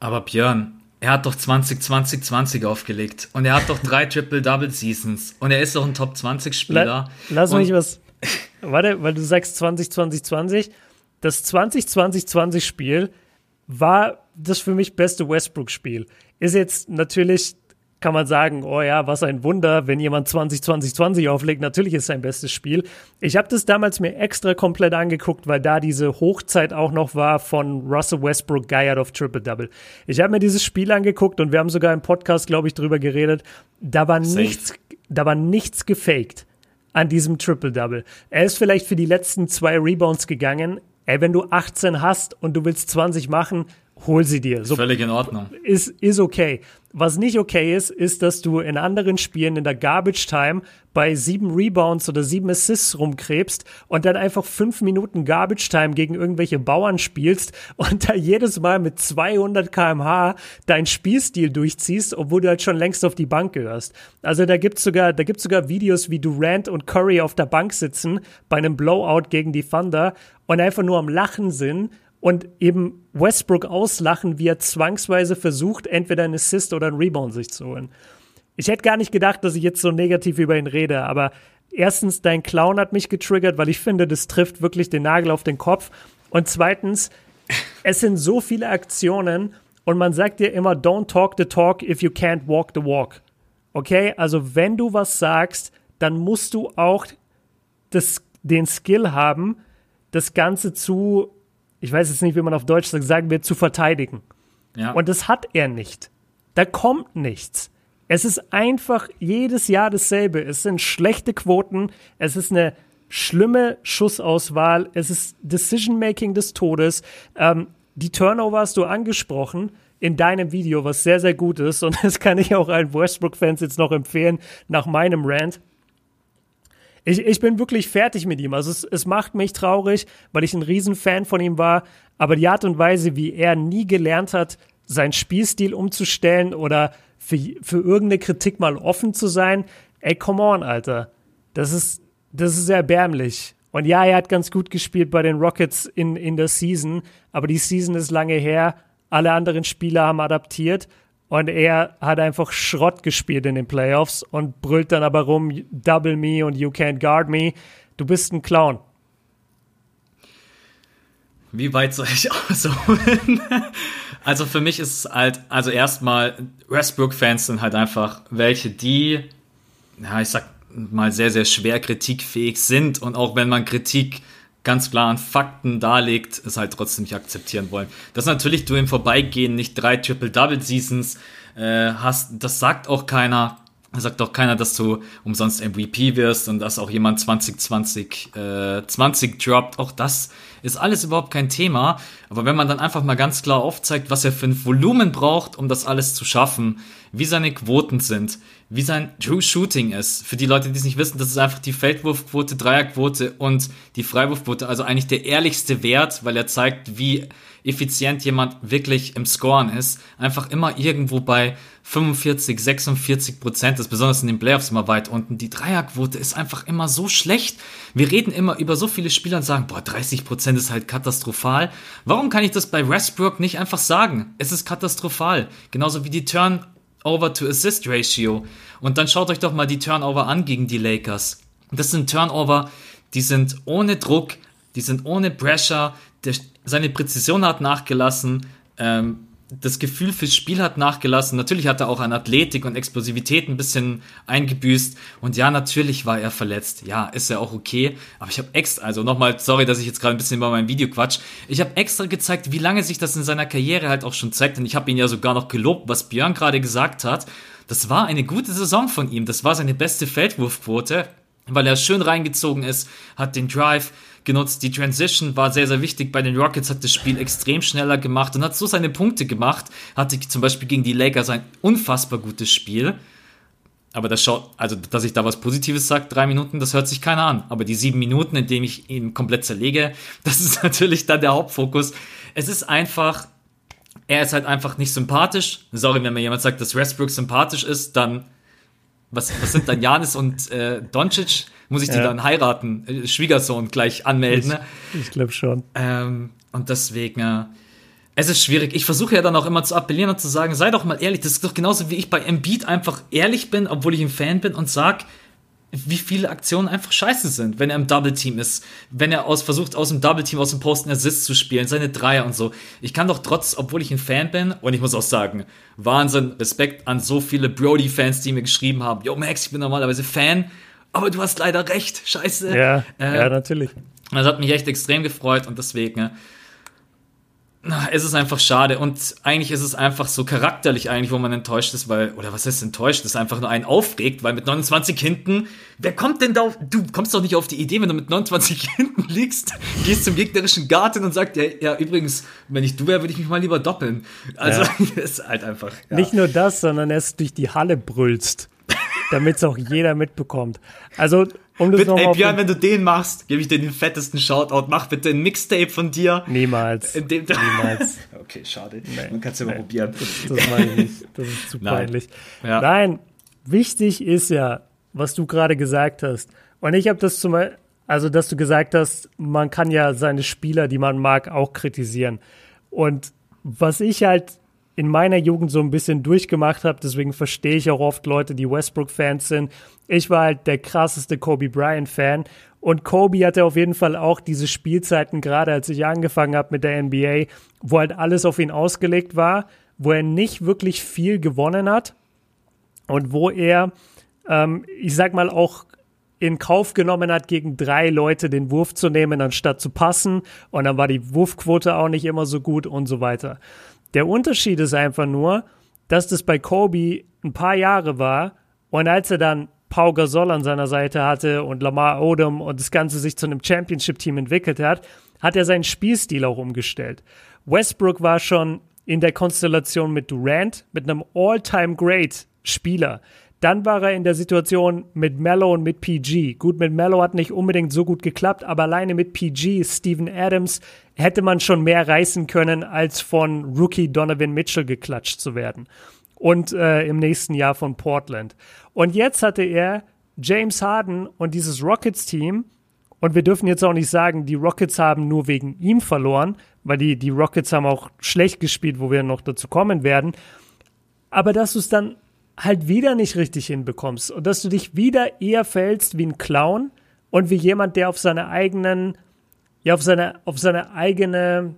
Speaker 1: Aber Björn, er hat doch 2020 20 aufgelegt und er hat doch drei Triple-Double-Seasons und er ist doch ein Top-20-Spieler. La
Speaker 2: lass mich was. Warte, weil du sagst 2020 20. Das 2020 20 Spiel war das für mich beste Westbrook-Spiel. Ist jetzt natürlich kann man sagen, oh ja, was ein Wunder, wenn jemand 20, 20, 20 auflegt. Natürlich ist sein bestes Spiel. Ich habe das damals mir extra komplett angeguckt, weil da diese Hochzeit auch noch war von Russell Westbrook Geiert of Triple Double. Ich habe mir dieses Spiel angeguckt und wir haben sogar im Podcast, glaube ich, drüber geredet. Da war Safe. nichts, da war nichts gefaked an diesem Triple Double. Er ist vielleicht für die letzten zwei Rebounds gegangen. Ey, wenn du 18 hast und du willst 20 machen, hol sie dir.
Speaker 1: So, Völlig in Ordnung.
Speaker 2: Ist, ist okay. Was nicht okay ist, ist, dass du in anderen Spielen in der Garbage Time bei sieben Rebounds oder sieben Assists rumkrebst und dann einfach fünf Minuten Garbage Time gegen irgendwelche Bauern spielst und da jedes Mal mit 200 kmh deinen Spielstil durchziehst, obwohl du halt schon längst auf die Bank gehörst. Also da gibt's sogar, da gibt's sogar Videos, wie Durant und Curry auf der Bank sitzen bei einem Blowout gegen die Thunder und einfach nur am Lachen sind und eben Westbrook auslachen, wie er zwangsweise versucht, entweder einen Assist oder einen Rebound sich zu holen. Ich hätte gar nicht gedacht, dass ich jetzt so negativ über ihn rede, aber erstens, dein Clown hat mich getriggert, weil ich finde, das trifft wirklich den Nagel auf den Kopf. Und zweitens, es sind so viele Aktionen und man sagt dir immer, don't talk the talk if you can't walk the walk. Okay, also wenn du was sagst, dann musst du auch das, den Skill haben, das Ganze zu ich weiß jetzt nicht, wie man auf Deutsch sagt, sagen wir, zu verteidigen. Ja. Und das hat er nicht. Da kommt nichts. Es ist einfach jedes Jahr dasselbe. Es sind schlechte Quoten. Es ist eine schlimme Schussauswahl. Es ist Decision-Making des Todes. Ähm, die Turnover hast du angesprochen in deinem Video, was sehr, sehr gut ist. Und das kann ich auch allen Westbrook-Fans jetzt noch empfehlen, nach meinem Rant. Ich, ich bin wirklich fertig mit ihm. Also es, es macht mich traurig, weil ich ein Riesenfan von ihm war. Aber die Art und Weise, wie er nie gelernt hat, seinen Spielstil umzustellen oder für, für irgendeine Kritik mal offen zu sein, ey, come on, Alter. Das ist, das ist erbärmlich. Und ja, er hat ganz gut gespielt bei den Rockets in, in der Season, aber die Season ist lange her. Alle anderen Spieler haben adaptiert und er hat einfach Schrott gespielt in den Playoffs und brüllt dann aber rum, double me und you can't guard me. Du bist ein Clown.
Speaker 1: Wie weit soll ich ausholen? also für mich ist es halt, also erstmal, Westbrook-Fans sind halt einfach welche, die, ja, ich sag mal, sehr, sehr schwer kritikfähig sind und auch wenn man Kritik ganz klar an Fakten darlegt, es halt trotzdem nicht akzeptieren wollen. Dass natürlich du im Vorbeigehen nicht drei Triple-Double-Seasons äh, hast, das sagt auch keiner. Da sagt auch keiner, dass du umsonst MVP wirst und dass auch jemand 2020 äh, 20 droppt. Auch das ist alles überhaupt kein Thema. Aber wenn man dann einfach mal ganz klar aufzeigt, was er für ein Volumen braucht, um das alles zu schaffen, wie seine Quoten sind, wie sein True Shooting ist. Für die Leute, die es nicht wissen, das ist einfach die Feldwurfquote, Dreierquote und die Freiwurfquote. Also eigentlich der ehrlichste Wert, weil er zeigt, wie effizient jemand wirklich im Scoren ist. Einfach immer irgendwo bei 45, 46 Prozent ist, besonders in den Playoffs immer weit unten. Die Dreierquote ist einfach immer so schlecht. Wir reden immer über so viele Spieler und sagen, boah, 30 Prozent ist halt katastrophal. Warum kann ich das bei Westbrook nicht einfach sagen? Es ist katastrophal. Genauso wie die Turn Turnover to Assist Ratio. Und dann schaut euch doch mal die Turnover an gegen die Lakers. Das sind Turnover, die sind ohne Druck, die sind ohne Pressure. Der, seine Präzision hat nachgelassen. Ähm, das Gefühl fürs Spiel hat nachgelassen. Natürlich hat er auch an Athletik und Explosivität ein bisschen eingebüßt. Und ja, natürlich war er verletzt. Ja, ist ja auch okay. Aber ich habe extra, also nochmal, sorry, dass ich jetzt gerade ein bisschen über mein Video quatsch. Ich habe extra gezeigt, wie lange sich das in seiner Karriere halt auch schon zeigt. Und ich habe ihn ja sogar noch gelobt, was Björn gerade gesagt hat. Das war eine gute Saison von ihm. Das war seine beste Feldwurfquote, weil er schön reingezogen ist, hat den Drive genutzt. Die Transition war sehr, sehr wichtig. Bei den Rockets hat das Spiel extrem schneller gemacht und hat so seine Punkte gemacht. Hatte zum Beispiel gegen die Lakers ein unfassbar gutes Spiel. Aber das schaut, also dass ich da was Positives sage, drei Minuten, das hört sich keiner an. Aber die sieben Minuten, in denen ich ihn komplett zerlege, das ist natürlich dann der Hauptfokus. Es ist einfach, er ist halt einfach nicht sympathisch. Sorry, wenn mir jemand sagt, dass Westbrook sympathisch ist, dann was, was sind dann Janis und äh, Doncic? Muss ich die ja. dann heiraten? Äh, Schwiegersohn gleich anmelden? Ne?
Speaker 2: Ich, ich glaube schon.
Speaker 1: Ähm, und deswegen, äh, es ist schwierig. Ich versuche ja dann auch immer zu appellieren und zu sagen, sei doch mal ehrlich. Das ist doch genauso wie ich bei Embiid einfach ehrlich bin, obwohl ich ein Fan bin und sag, wie viele Aktionen einfach scheiße sind, wenn er im Double Team ist, wenn er aus versucht aus dem Double Team aus dem Posten Assist zu spielen, seine Dreier und so. Ich kann doch trotz, obwohl ich ein Fan bin und ich muss auch sagen, Wahnsinn, Respekt an so viele Brody Fans, die mir geschrieben haben, yo Max, ich bin normalerweise Fan, aber du hast leider recht, scheiße.
Speaker 2: Ja, äh, ja natürlich.
Speaker 1: Das hat mich echt extrem gefreut und deswegen es ist einfach schade und eigentlich ist es einfach so charakterlich eigentlich, wo man enttäuscht ist, weil, oder was heißt enttäuscht, ist einfach nur einen aufregt, weil mit 29 hinten, wer kommt denn da auf, du kommst doch nicht auf die Idee, wenn du mit 29 hinten liegst, gehst zum gegnerischen Garten und sagst, ja, ja übrigens, wenn ich du wäre, würde ich mich mal lieber doppeln. Also, ja. ist halt einfach.
Speaker 2: Ja. Nicht nur das, sondern erst durch die Halle brüllst, damit es auch jeder mitbekommt. Also,
Speaker 1: um bitte, ey, Björn, wenn du den machst, gebe ich dir den fettesten Shoutout. Mach bitte ein Mixtape von dir.
Speaker 2: Niemals.
Speaker 1: Niemals. okay, schade. Nee, Man kann es ja mal probieren.
Speaker 2: Das, das meine ich nicht. Das ist zu Nein. peinlich. Ja. Nein, wichtig ist ja, was du gerade gesagt hast. Und ich habe das zum Beispiel, also dass du gesagt hast, man kann ja seine Spieler, die man mag, auch kritisieren. Und was ich halt in meiner Jugend so ein bisschen durchgemacht habe. Deswegen verstehe ich auch oft Leute, die Westbrook-Fans sind. Ich war halt der krasseste Kobe Bryant-Fan. Und Kobe hatte auf jeden Fall auch diese Spielzeiten, gerade als ich angefangen habe mit der NBA, wo halt alles auf ihn ausgelegt war, wo er nicht wirklich viel gewonnen hat und wo er, ähm, ich sag mal, auch in Kauf genommen hat, gegen drei Leute den Wurf zu nehmen, anstatt zu passen. Und dann war die Wurfquote auch nicht immer so gut und so weiter. Der Unterschied ist einfach nur, dass das bei Kobe ein paar Jahre war und als er dann Pau Gasol an seiner Seite hatte und Lamar Odom und das Ganze sich zu einem Championship-Team entwickelt hat, hat er seinen Spielstil auch umgestellt. Westbrook war schon in der Konstellation mit Durant, mit einem All-Time-Great-Spieler. Dann war er in der Situation mit Mello und mit PG. Gut, mit Mello hat nicht unbedingt so gut geklappt, aber alleine mit PG, Steven Adams, hätte man schon mehr reißen können, als von Rookie Donovan Mitchell geklatscht zu werden. Und äh, im nächsten Jahr von Portland. Und jetzt hatte er James Harden und dieses Rockets-Team. Und wir dürfen jetzt auch nicht sagen, die Rockets haben nur wegen ihm verloren, weil die, die Rockets haben auch schlecht gespielt, wo wir noch dazu kommen werden. Aber dass du es dann halt wieder nicht richtig hinbekommst und dass du dich wieder eher fällst wie ein Clown und wie jemand, der auf seine eigenen, ja, auf seine, auf seine eigene,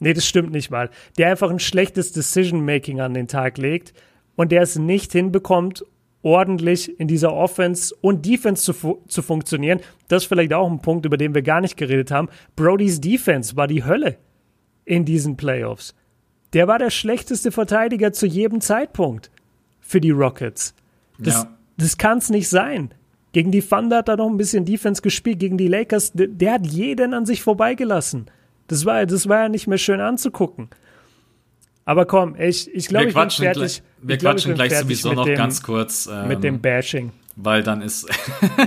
Speaker 2: nee, das stimmt nicht mal, der einfach ein schlechtes Decision-Making an den Tag legt und der es nicht hinbekommt, ordentlich in dieser Offense und Defense zu, fu zu funktionieren. Das ist vielleicht auch ein Punkt, über den wir gar nicht geredet haben. Brodys Defense war die Hölle in diesen Playoffs. Der war der schlechteste Verteidiger zu jedem Zeitpunkt für die Rockets. Das, ja. das kann es nicht sein. Gegen die Thunder hat er noch ein bisschen Defense gespielt. Gegen die Lakers, der, der hat jeden an sich vorbeigelassen. Das war, das war ja nicht mehr schön anzugucken. Aber komm, ich, ich glaube, ich bin fertig.
Speaker 1: Gleich, wir glaub, quatschen gleich sowieso noch dem, ganz kurz.
Speaker 2: Ähm, mit dem ähm, Bashing.
Speaker 1: Weil dann ist,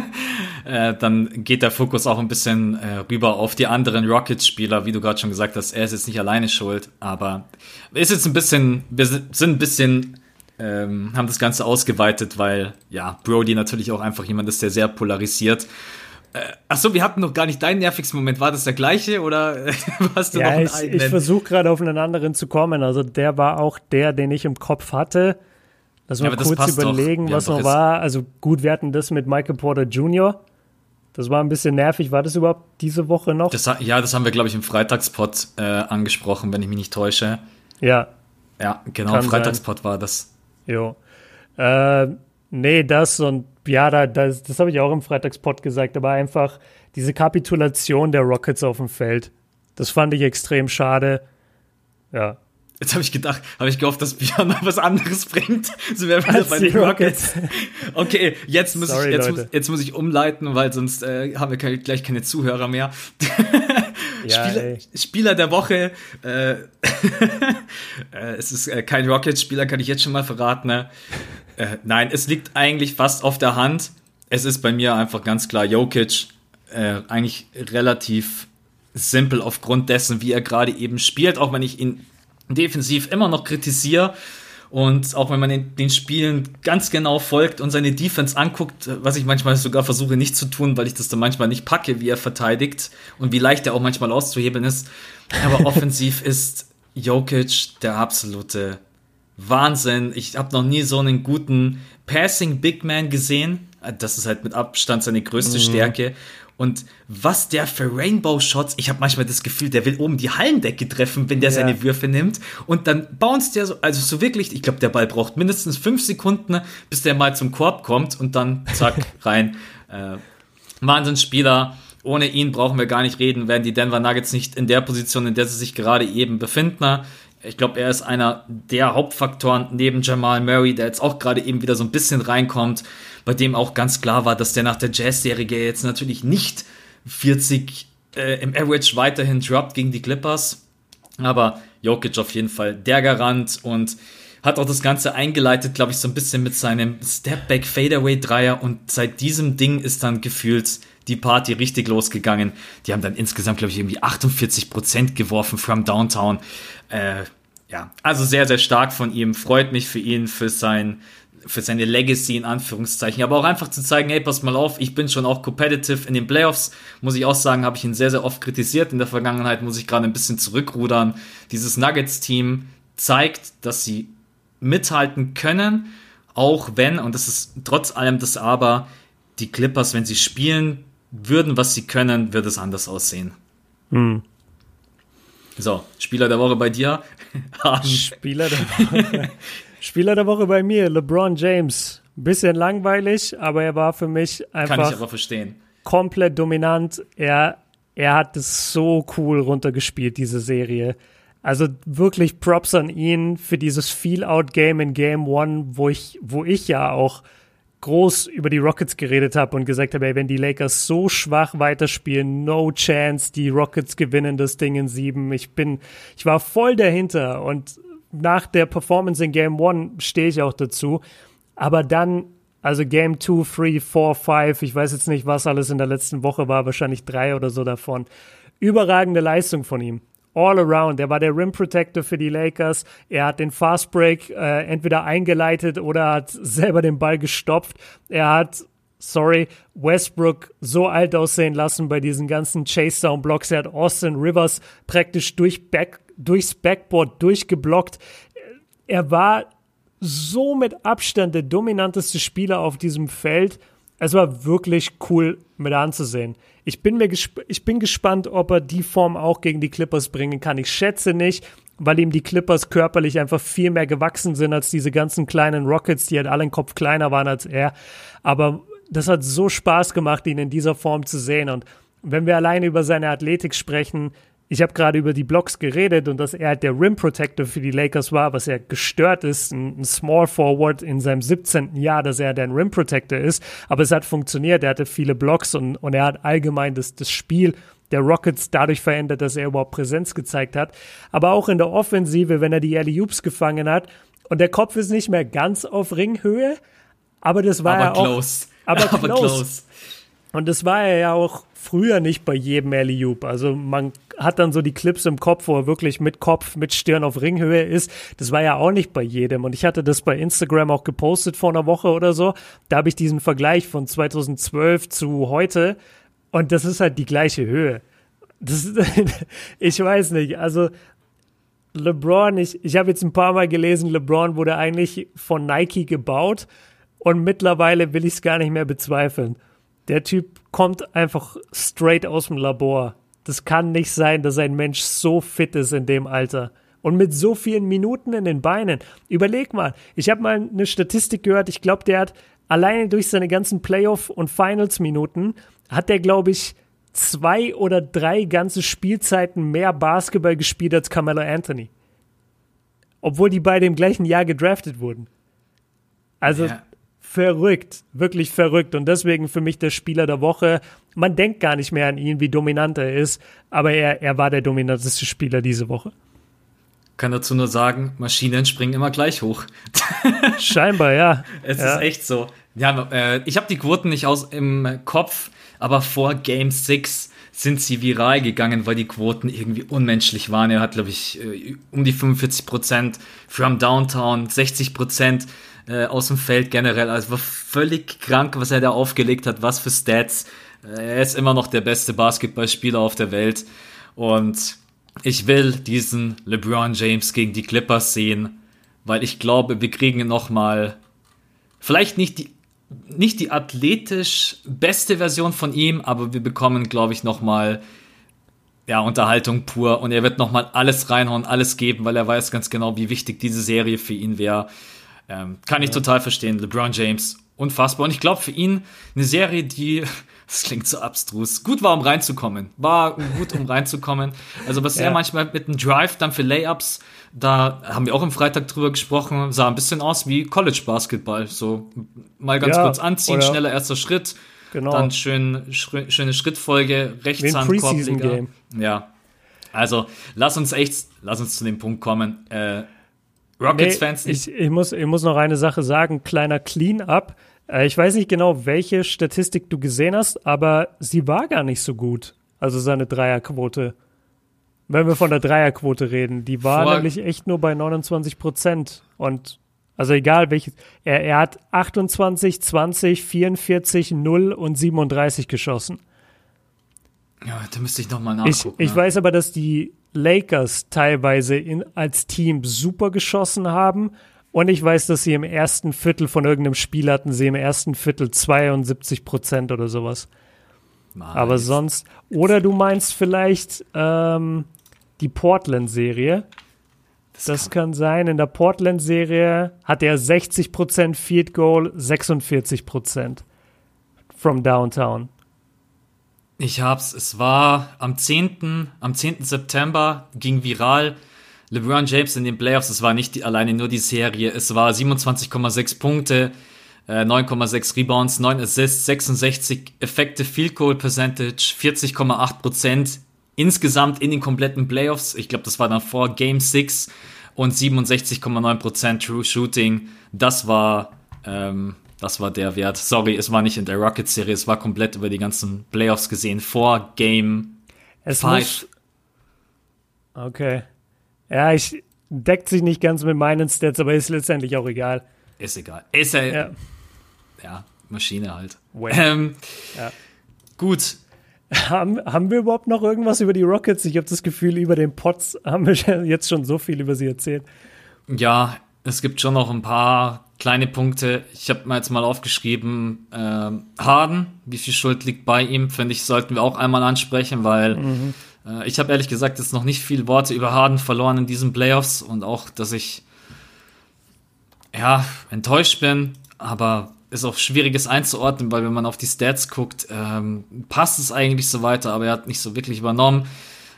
Speaker 1: äh, dann geht der Fokus auch ein bisschen äh, rüber auf die anderen Rockets-Spieler, wie du gerade schon gesagt hast. Er ist jetzt nicht alleine schuld, aber ist jetzt ein bisschen, wir sind ein bisschen, ähm, haben das Ganze ausgeweitet, weil ja, Brody natürlich auch einfach jemand ist, der sehr polarisiert. Äh, Achso, wir hatten noch gar nicht deinen nervigsten Moment. War das der gleiche oder
Speaker 2: hast du ja, noch einen ich, ich versuche gerade auf einen anderen zu kommen. Also der war auch der, den ich im Kopf hatte. Lass mal ja, kurz überlegen, was noch war. Also gut, wir hatten das mit Michael Porter Jr., Das war ein bisschen nervig. War das überhaupt diese Woche noch?
Speaker 1: Das, ja, das haben wir, glaube ich, im Freitagspot äh, angesprochen, wenn ich mich nicht täusche.
Speaker 2: Ja.
Speaker 1: Ja, genau, Freitagspot war das.
Speaker 2: Jo. Äh, nee, das und ja, da, das, das habe ich auch im Freitagspot gesagt, aber einfach diese Kapitulation der Rockets auf dem Feld. Das fand ich extrem schade. Ja.
Speaker 1: Jetzt habe ich gedacht, habe ich gehofft, dass Björn mal was anderes bringt. So wäre wieder bei den Rockets. Okay, jetzt muss Sorry, ich jetzt muss, jetzt muss ich umleiten, weil sonst äh, haben wir gleich keine Zuhörer mehr. ja, Spieler, Spieler, der Woche. Äh, äh, es ist äh, kein Rockets-Spieler, kann ich jetzt schon mal verraten. Ne? Äh, nein, es liegt eigentlich fast auf der Hand. Es ist bei mir einfach ganz klar Jokic. Äh, eigentlich relativ simpel aufgrund dessen, wie er gerade eben spielt, auch wenn ich ihn defensiv immer noch kritisiere. Und auch wenn man den, den, Spielen ganz genau folgt und seine Defense anguckt, was ich manchmal sogar versuche nicht zu tun, weil ich das dann manchmal nicht packe, wie er verteidigt und wie leicht er auch manchmal auszuhebeln ist. Aber offensiv ist Jokic der absolute Wahnsinn. Ich habe noch nie so einen guten Passing Big Man gesehen. Das ist halt mit Abstand seine größte mhm. Stärke. Und was der für Rainbow-Shots, ich habe manchmal das Gefühl, der will oben die Hallendecke treffen, wenn der ja. seine Würfe nimmt. Und dann bounced der so, also so wirklich, ich glaube, der Ball braucht mindestens fünf Sekunden, bis der mal zum Korb kommt und dann zack, rein. Äh, Wahnsinnsspieler. Ohne ihn brauchen wir gar nicht reden, werden die Denver Nuggets nicht in der Position, in der sie sich gerade eben befinden. Ich glaube, er ist einer der Hauptfaktoren neben Jamal Murray, der jetzt auch gerade eben wieder so ein bisschen reinkommt bei dem auch ganz klar war, dass der nach der Jazz-Serie jetzt natürlich nicht 40 äh, im Average weiterhin droppt gegen die Clippers. Aber Jokic auf jeden Fall der Garant und hat auch das Ganze eingeleitet, glaube ich, so ein bisschen mit seinem Stepback Fadeaway Dreier und seit diesem Ding ist dann gefühlt die Party richtig losgegangen. Die haben dann insgesamt, glaube ich, irgendwie 48 Prozent geworfen from Downtown. Äh, ja, also sehr, sehr stark von ihm. Freut mich für ihn, für sein, für seine Legacy in Anführungszeichen, aber auch einfach zu zeigen, hey, pass mal auf, ich bin schon auch competitive in den Playoffs, muss ich auch sagen, habe ich ihn sehr, sehr oft kritisiert. In der Vergangenheit muss ich gerade ein bisschen zurückrudern. Dieses Nuggets-Team zeigt, dass sie mithalten können, auch wenn, und das ist trotz allem das Aber, die Clippers, wenn sie spielen würden, was sie können, wird es anders aussehen. Hm. So, Spieler der Woche bei dir.
Speaker 2: Spieler der Woche. Spieler der Woche bei mir, LeBron James. Bisschen langweilig, aber er war für mich einfach Kann ich aber verstehen. komplett dominant. Er, er hat es so cool runtergespielt, diese Serie. Also wirklich Props an ihn für dieses Feel-Out-Game in Game One, wo ich, wo ich ja auch groß über die Rockets geredet habe und gesagt habe, ey, wenn die Lakers so schwach weiterspielen, no chance, die Rockets gewinnen das Ding in sieben. Ich bin, ich war voll dahinter und nach der Performance in Game 1 stehe ich auch dazu. Aber dann, also Game 2, 3, 4, 5, ich weiß jetzt nicht, was alles in der letzten Woche war, wahrscheinlich drei oder so davon. Überragende Leistung von ihm. All around. Er war der Rim Protector für die Lakers. Er hat den Fast Break äh, entweder eingeleitet oder hat selber den Ball gestopft. Er hat sorry, Westbrook so alt aussehen lassen bei diesen ganzen Chase-Down-Blocks. Er hat Austin Rivers praktisch durch Back durchs Backboard durchgeblockt. Er war so mit Abstand der dominanteste Spieler auf diesem Feld. Es war wirklich cool mit anzusehen. Ich bin, mir ich bin gespannt, ob er die Form auch gegen die Clippers bringen kann. Ich schätze nicht, weil ihm die Clippers körperlich einfach viel mehr gewachsen sind als diese ganzen kleinen Rockets, die halt alle im Kopf kleiner waren als er. Aber das hat so Spaß gemacht, ihn in dieser Form zu sehen. Und wenn wir alleine über seine Athletik sprechen, ich habe gerade über die Blocks geredet und dass er halt der Rim Protector für die Lakers war, was ja gestört ist, ein, Small Forward in seinem 17. Jahr, dass er der Rim Protector ist. Aber es hat funktioniert, er hatte viele Blocks und, und er hat allgemein das, das Spiel der Rockets dadurch verändert, dass er überhaupt Präsenz gezeigt hat. Aber auch in der Offensive, wenn er die Alley Oops gefangen hat und der Kopf ist nicht mehr ganz auf Ringhöhe, aber das war
Speaker 1: aber
Speaker 2: ja auch,
Speaker 1: close.
Speaker 2: Aber, aber close. close. Und das war er ja auch früher nicht bei jedem alley Also man hat dann so die Clips im Kopf, wo er wirklich mit Kopf, mit Stirn auf Ringhöhe ist. Das war ja auch nicht bei jedem. Und ich hatte das bei Instagram auch gepostet vor einer Woche oder so. Da habe ich diesen Vergleich von 2012 zu heute. Und das ist halt die gleiche Höhe. Das, ich weiß nicht. Also LeBron, ich, ich habe jetzt ein paar Mal gelesen, LeBron wurde eigentlich von Nike gebaut und mittlerweile will ich es gar nicht mehr bezweifeln. Der Typ kommt einfach straight aus dem Labor. Das kann nicht sein, dass ein Mensch so fit ist in dem Alter. Und mit so vielen Minuten in den Beinen. Überleg mal, ich habe mal eine Statistik gehört, ich glaube, der hat alleine durch seine ganzen Playoff- und Finals-Minuten, hat der, glaube ich, zwei oder drei ganze Spielzeiten mehr Basketball gespielt als Carmelo Anthony. Obwohl die beide im gleichen Jahr gedraftet wurden. Also ja. Verrückt, wirklich verrückt. Und deswegen für mich der Spieler der Woche. Man denkt gar nicht mehr an ihn, wie dominant er ist, aber er, er war der dominanteste Spieler diese Woche.
Speaker 1: Kann dazu nur sagen, Maschinen springen immer gleich hoch.
Speaker 2: Scheinbar, ja.
Speaker 1: Es
Speaker 2: ja.
Speaker 1: ist echt so. Ja, äh, ich habe die Quoten nicht aus im Kopf, aber vor Game 6 sind sie viral gegangen, weil die Quoten irgendwie unmenschlich waren. Er hat, glaube ich, äh, um die 45 Prozent from Downtown, 60 Prozent äh, aus dem Feld generell. Also war völlig krank, was er da aufgelegt hat, was für Stats. Äh, er ist immer noch der beste Basketballspieler auf der Welt. Und ich will diesen LeBron James gegen die Clippers sehen, weil ich glaube, wir kriegen noch mal vielleicht nicht die nicht die athletisch beste Version von ihm, aber wir bekommen, glaube ich, noch mal ja, Unterhaltung pur und er wird noch mal alles reinhauen, alles geben, weil er weiß ganz genau, wie wichtig diese Serie für ihn wäre. Ähm, kann ich total verstehen. LeBron James, unfassbar. Und ich glaube für ihn eine Serie, die, das klingt so abstrus, gut war, um reinzukommen. War gut, um reinzukommen. Also was ja. er manchmal mit einem Drive dann für Layups, da haben wir auch am Freitag drüber gesprochen, sah ein bisschen aus wie College Basketball. So mal ganz ja, kurz anziehen, schneller erster Schritt. Genau. Dann schön, schöne Schrittfolge, Rechtshand, Ja. Also, lass uns echt, lass uns zu dem Punkt kommen. Äh,
Speaker 2: Rockets-Fans nee, ich, ich, muss, ich muss noch eine Sache sagen, kleiner Clean-up. Äh, ich weiß nicht genau, welche Statistik du gesehen hast, aber sie war gar nicht so gut. Also seine Dreierquote. Wenn wir von der Dreierquote reden, die war Vor nämlich echt nur bei 29 Prozent. Und also egal welches, er, er hat 28, 20, 44, 0 und 37 geschossen.
Speaker 1: Ja, da müsste ich nochmal nachgucken.
Speaker 2: Ich, ich ne? weiß aber, dass die Lakers teilweise in, als Team super geschossen haben. Und ich weiß, dass sie im ersten Viertel von irgendeinem Spiel hatten, sie im ersten Viertel 72 Prozent oder sowas. Nice. Aber sonst, oder du meinst vielleicht ähm, die Portland-Serie. Das, das kann, kann, sein. In der Portland-Serie hat er 60 Prozent Field Goal, 46 Prozent from Downtown.
Speaker 1: Ich hab's. Es war am 10. am 10. September ging viral. LeBron James in den Playoffs, es war nicht die, alleine nur die Serie, es war 27,6 Punkte, äh, 9,6 Rebounds, 9 Assists, 66 Effective Field Goal Percentage, 40,8 Prozent insgesamt in den kompletten Playoffs. Ich glaube, das war dann vor Game 6 und 67,9 Prozent True Shooting. Das war ähm, das war der Wert. Sorry, es war nicht in der Rocket-Serie, es war komplett über die ganzen Playoffs gesehen, vor Game 5.
Speaker 2: Okay. Ja, ich deckt sich nicht ganz mit meinen Stats, aber ist letztendlich auch egal.
Speaker 1: Ist egal. Ist ja, ja. ja Maschine halt. Ähm, ja. Gut.
Speaker 2: Haben, haben wir überhaupt noch irgendwas über die Rockets? Ich habe das Gefühl, über den Pots haben wir jetzt schon so viel über sie erzählt.
Speaker 1: Ja, es gibt schon noch ein paar kleine Punkte. Ich habe mir jetzt mal aufgeschrieben, äh, Harden, wie viel Schuld liegt bei ihm, finde ich, sollten wir auch einmal ansprechen, weil mhm. äh, ich habe ehrlich gesagt jetzt noch nicht viel Worte über Harden verloren in diesen Playoffs und auch, dass ich ja enttäuscht bin, aber ist auch schwieriges einzuordnen, weil wenn man auf die Stats guckt, ähm, passt es eigentlich so weiter, aber er hat nicht so wirklich übernommen.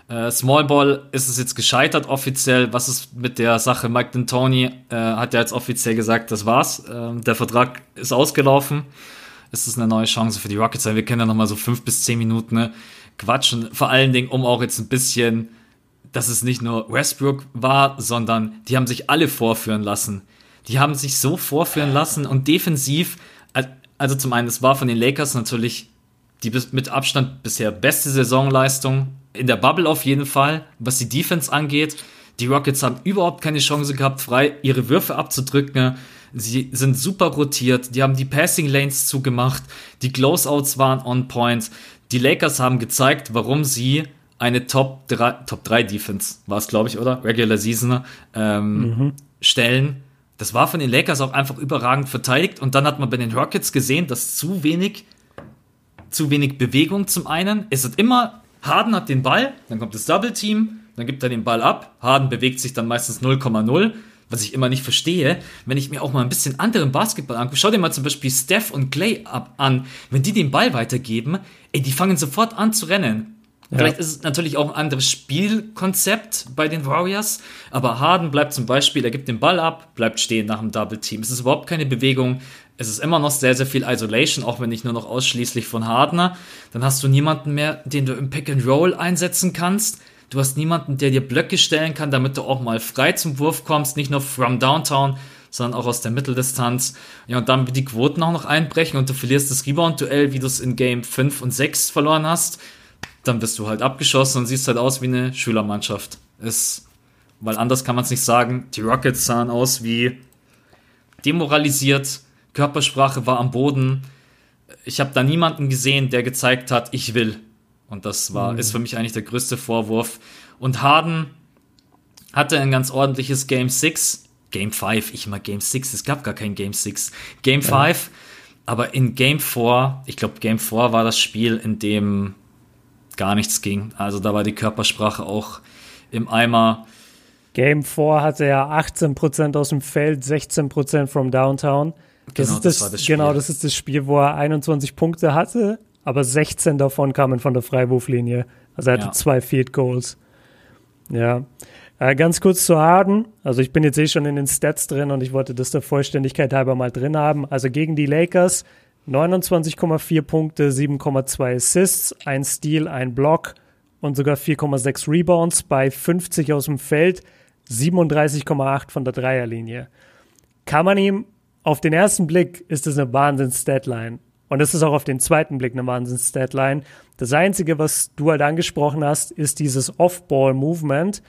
Speaker 1: Äh, Small Ball ist es jetzt gescheitert offiziell. Was ist mit der Sache? Mike D'Antoni äh, hat ja jetzt offiziell gesagt, das war's. Äh, der Vertrag ist ausgelaufen. Es ist eine neue Chance für die Rockets. Wir können ja noch mal so fünf bis zehn Minuten ne, quatschen. Vor allen Dingen, um auch jetzt ein bisschen, dass es nicht nur Westbrook war, sondern die haben sich alle vorführen lassen. Die haben sich so vorführen lassen und defensiv, also zum einen, es war von den Lakers natürlich die mit Abstand bisher beste Saisonleistung in der Bubble auf jeden Fall, was die Defense angeht. Die Rockets haben überhaupt keine Chance gehabt, frei ihre Würfe abzudrücken. Sie sind super rotiert, die haben die Passing Lanes zugemacht, die Closeouts waren on point. Die Lakers haben gezeigt, warum sie eine Top 3, Top 3 Defense, war es glaube ich, oder? Regular Season, ähm, mhm. stellen. Das war von den Lakers auch einfach überragend verteidigt und dann hat man bei den Rockets gesehen, dass zu wenig zu wenig Bewegung zum einen. Es hat immer, Harden hat den Ball, dann kommt das Double Team, dann gibt er den Ball ab. Harden bewegt sich dann meistens 0,0 was ich immer nicht verstehe, wenn ich mir auch mal ein bisschen anderen Basketball angucke. Schau dir mal zum Beispiel Steph und Clay ab an. Wenn die den Ball weitergeben, ey, die fangen sofort an zu rennen. Ja. Vielleicht ist es natürlich auch ein anderes Spielkonzept bei den Warriors, aber Harden bleibt zum Beispiel, er gibt den Ball ab, bleibt stehen nach dem Double Team. Es ist überhaupt keine Bewegung. Es ist immer noch sehr, sehr viel Isolation, auch wenn nicht nur noch ausschließlich von Hardener. Dann hast du niemanden mehr, den du im Pick and Roll einsetzen kannst. Du hast niemanden, der dir Blöcke stellen kann, damit du auch mal frei zum Wurf kommst, nicht nur from downtown, sondern auch aus der Mitteldistanz. Ja, und dann wird die Quoten auch noch einbrechen und du verlierst das Rebound-Duell, wie du es in Game 5 und 6 verloren hast. Dann bist du halt abgeschossen und siehst halt aus wie eine Schülermannschaft. Ist, weil anders kann man es nicht sagen. Die Rockets sahen aus wie demoralisiert, Körpersprache war am Boden. Ich habe da niemanden gesehen, der gezeigt hat, ich will. Und das war, mhm. ist für mich eigentlich der größte Vorwurf. Und Harden hatte ein ganz ordentliches Game 6. Game 5, ich immer Game 6, es gab gar kein Game 6. Game 5, ja. aber in Game 4, ich glaube, Game 4 war das Spiel, in dem gar nichts ging. Also da war die Körpersprache auch im Eimer.
Speaker 2: Game 4 hatte er 18% aus dem Feld, 16% from Downtown. Das genau, ist das, das, das genau, das ist das Spiel, wo er 21 Punkte hatte, aber 16 davon kamen von der Freiwurflinie. Also er hatte ja. zwei Field Goals. Ja. Äh, ganz kurz zu Harden. Also ich bin jetzt eh schon in den Stats drin und ich wollte das der Vollständigkeit halber mal drin haben. Also gegen die Lakers 29,4 Punkte, 7,2 Assists, ein Steal, ein Block und sogar 4,6 Rebounds bei 50 aus dem Feld, 37,8 von der Dreierlinie. Kann man ihm auf den ersten Blick ist das eine Wahnsinns-Statline. Und das ist auch auf den zweiten Blick eine Wahnsinns-Statline. Das Einzige, was du halt angesprochen hast, ist dieses Off-Ball-Movement.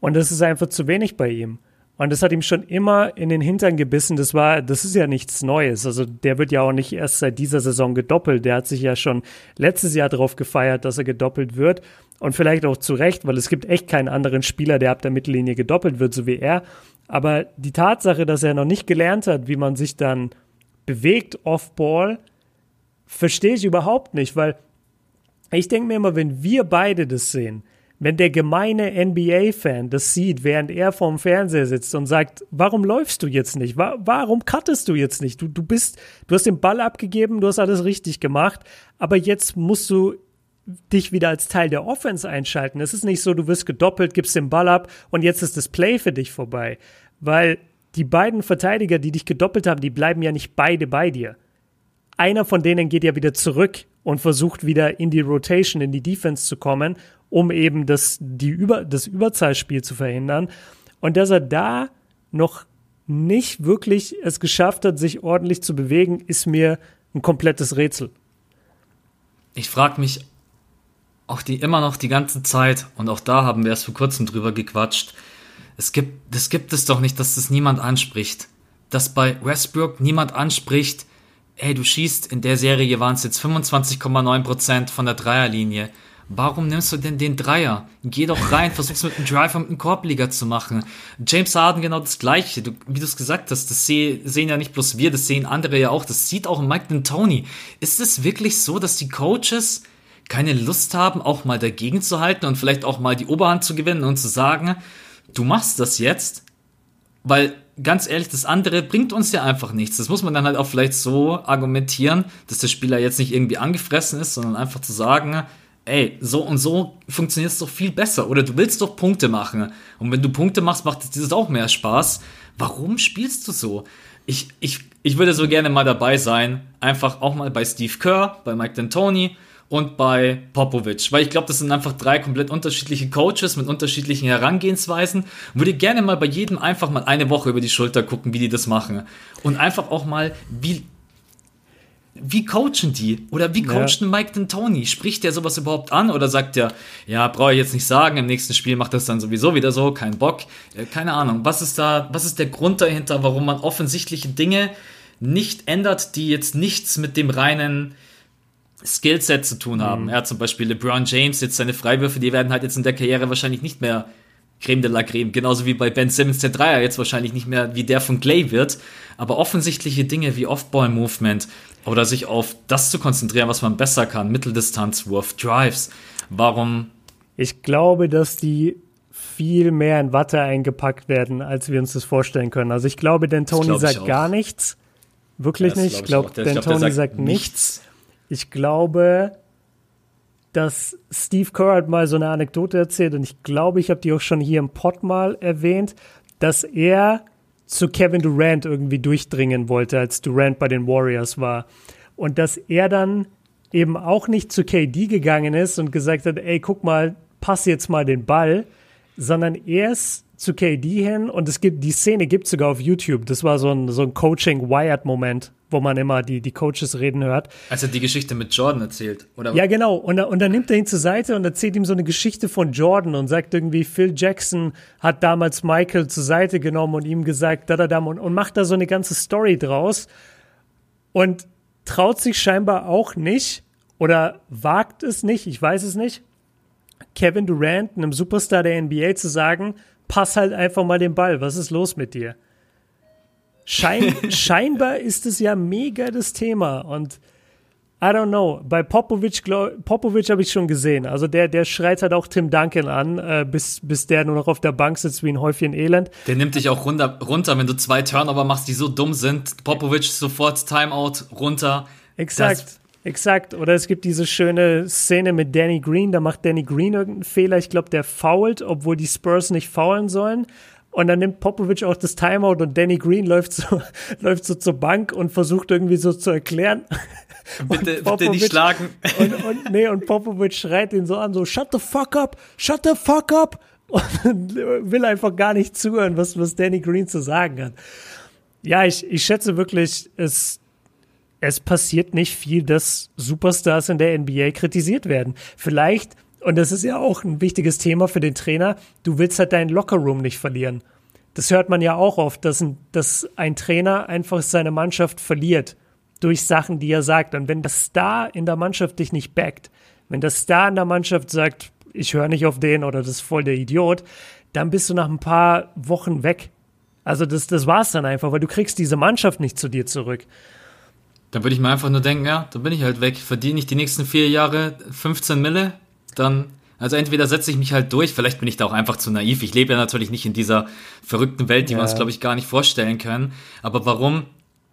Speaker 2: Und das ist einfach zu wenig bei ihm. Und das hat ihm schon immer in den Hintern gebissen. Das war, das ist ja nichts Neues. Also der wird ja auch nicht erst seit dieser Saison gedoppelt. Der hat sich ja schon letztes Jahr darauf gefeiert, dass er gedoppelt wird. Und vielleicht auch zu Recht, weil es gibt echt keinen anderen Spieler, der ab der Mittellinie gedoppelt wird, so wie er. Aber die Tatsache, dass er noch nicht gelernt hat, wie man sich dann bewegt off-Ball, verstehe ich überhaupt nicht, weil ich denke mir immer, wenn wir beide das sehen, wenn der gemeine NBA-Fan das sieht, während er vorm Fernseher sitzt und sagt, warum läufst du jetzt nicht? Warum cuttest du jetzt nicht? Du, du bist, du hast den Ball abgegeben, du hast alles richtig gemacht, aber jetzt musst du dich wieder als Teil der Offense einschalten. Es ist nicht so, du wirst gedoppelt, gibst den Ball ab und jetzt ist das Play für dich vorbei. Weil die beiden Verteidiger, die dich gedoppelt haben, die bleiben ja nicht beide bei dir einer von denen geht ja wieder zurück und versucht wieder in die Rotation, in die Defense zu kommen, um eben das, die Über, das Überzahlspiel zu verhindern. Und dass er da noch nicht wirklich es geschafft hat, sich ordentlich zu bewegen, ist mir ein komplettes Rätsel.
Speaker 1: Ich frage mich auch die immer noch die ganze Zeit, und auch da haben wir erst vor kurzem drüber gequatscht, es gibt, das gibt es doch nicht, dass das niemand anspricht. Dass bei Westbrook niemand anspricht, ey, du schießt, in der Serie waren es jetzt 25,9% von der Dreierlinie. Warum nimmst du denn den Dreier? Geh doch rein, versuch's mit einem Drive und einem Korbleger zu machen. James Harden genau das Gleiche. Du, wie du es gesagt hast, das seh, sehen ja nicht bloß wir, das sehen andere ja auch. Das sieht auch Mike D'Antoni. Ist es wirklich so, dass die Coaches keine Lust haben, auch mal dagegen zu halten und vielleicht auch mal die Oberhand zu gewinnen und zu sagen, du machst das jetzt, weil ganz ehrlich, das andere bringt uns ja einfach nichts. Das muss man dann halt auch vielleicht so argumentieren, dass der Spieler jetzt nicht irgendwie angefressen ist, sondern einfach zu sagen, ey, so und so funktioniert es doch viel besser. Oder du willst doch Punkte machen. Und wenn du Punkte machst, macht es dieses auch mehr Spaß. Warum spielst du so? Ich, ich, ich würde so gerne mal dabei sein. Einfach auch mal bei Steve Kerr, bei Mike D'Antoni und bei Popovic, weil ich glaube, das sind einfach drei komplett unterschiedliche Coaches mit unterschiedlichen Herangehensweisen. Würde gerne mal bei jedem einfach mal eine Woche über die Schulter gucken, wie die das machen und einfach auch mal, wie wie coachen die? Oder wie coacht ja. Mike D'Antoni? Spricht der sowas überhaupt an oder sagt der, ja, brauche ich jetzt nicht sagen, im nächsten Spiel macht das dann sowieso wieder so, kein Bock. Äh, keine Ahnung. Was ist da, was ist der Grund dahinter, warum man offensichtliche Dinge nicht ändert, die jetzt nichts mit dem reinen Skillset zu tun haben. Mhm. Ja, zum Beispiel LeBron James, jetzt seine Freiwürfe, die werden halt jetzt in der Karriere wahrscheinlich nicht mehr Creme de la Creme. Genauso wie bei Ben Simmons, der Dreier jetzt wahrscheinlich nicht mehr wie der von Clay wird. Aber offensichtliche Dinge wie Off-Ball-Movement oder sich auf das zu konzentrieren, was man besser kann, Mitteldistanzwurf, Drives. Warum?
Speaker 2: Ich glaube, dass die viel mehr in Watte eingepackt werden, als wir uns das vorstellen können. Also ich glaube, denn Tony sagt gar nichts. Wirklich nicht. Ich glaube, glaub, Tony sagt, sagt nichts. Ich glaube, dass Steve Kerr hat mal so eine Anekdote erzählt und ich glaube, ich habe die auch schon hier im Pod mal erwähnt, dass er zu Kevin Durant irgendwie durchdringen wollte, als Durant bei den Warriors war. Und dass er dann eben auch nicht zu KD gegangen ist und gesagt hat, ey, guck mal, pass jetzt mal den Ball, sondern erst zu KD hin und es gibt, die Szene gibt sogar auf YouTube. Das war so ein, so ein Coaching-Wired-Moment, wo man immer die, die Coaches reden hört.
Speaker 1: Als er die Geschichte mit Jordan erzählt, oder?
Speaker 2: Ja, genau. Und, und dann nimmt er ihn zur Seite und erzählt ihm so eine Geschichte von Jordan und sagt irgendwie, Phil Jackson hat damals Michael zur Seite genommen und ihm gesagt, da, da, da, und, und macht da so eine ganze Story draus und traut sich scheinbar auch nicht oder wagt es nicht, ich weiß es nicht, Kevin Durant, einem Superstar der NBA, zu sagen, pass halt einfach mal den Ball, was ist los mit dir? Schein, scheinbar ist es ja mega das Thema und I don't know. Bei Popovic, Popovic habe ich schon gesehen. Also der, der schreit halt auch Tim Duncan an, äh, bis, bis der nur noch auf der Bank sitzt wie ein Häufchen Elend.
Speaker 1: Der nimmt dich auch runter, runter, wenn du zwei Turnover machst, die so dumm sind. Popovic sofort Timeout runter.
Speaker 2: Exakt. Das Exakt. Oder es gibt diese schöne Szene mit Danny Green. Da macht Danny Green irgendeinen Fehler. Ich glaube, der foult, obwohl die Spurs nicht faulen sollen. Und dann nimmt Popovic auch das Timeout und Danny Green läuft so, läuft so zur Bank und versucht irgendwie so zu erklären.
Speaker 1: Bitte, Popovic, bitte nicht schlagen.
Speaker 2: Und, und, nee, und Popovic schreit ihn so an, so, shut the fuck up, shut the fuck up. Und will einfach gar nicht zuhören, was, was Danny Green zu sagen hat. Ja, ich, ich schätze wirklich, es, es passiert nicht viel, dass Superstars in der NBA kritisiert werden. Vielleicht, und das ist ja auch ein wichtiges Thema für den Trainer, du willst halt deinen Lockerroom nicht verlieren. Das hört man ja auch oft, dass ein, dass ein Trainer einfach seine Mannschaft verliert durch Sachen, die er sagt. Und wenn der Star in der Mannschaft dich nicht backt, wenn der Star in der Mannschaft sagt, ich höre nicht auf den oder das ist voll der Idiot, dann bist du nach ein paar Wochen weg. Also das, das war's dann einfach, weil du kriegst diese Mannschaft nicht zu dir zurück.
Speaker 1: Dann würde ich mir einfach nur denken, ja, dann bin ich halt weg. Verdiene ich die nächsten vier Jahre 15 Mille, dann, also entweder setze ich mich halt durch, vielleicht bin ich da auch einfach zu naiv. Ich lebe ja natürlich nicht in dieser verrückten Welt, die ja. wir uns, glaube ich, gar nicht vorstellen können. Aber warum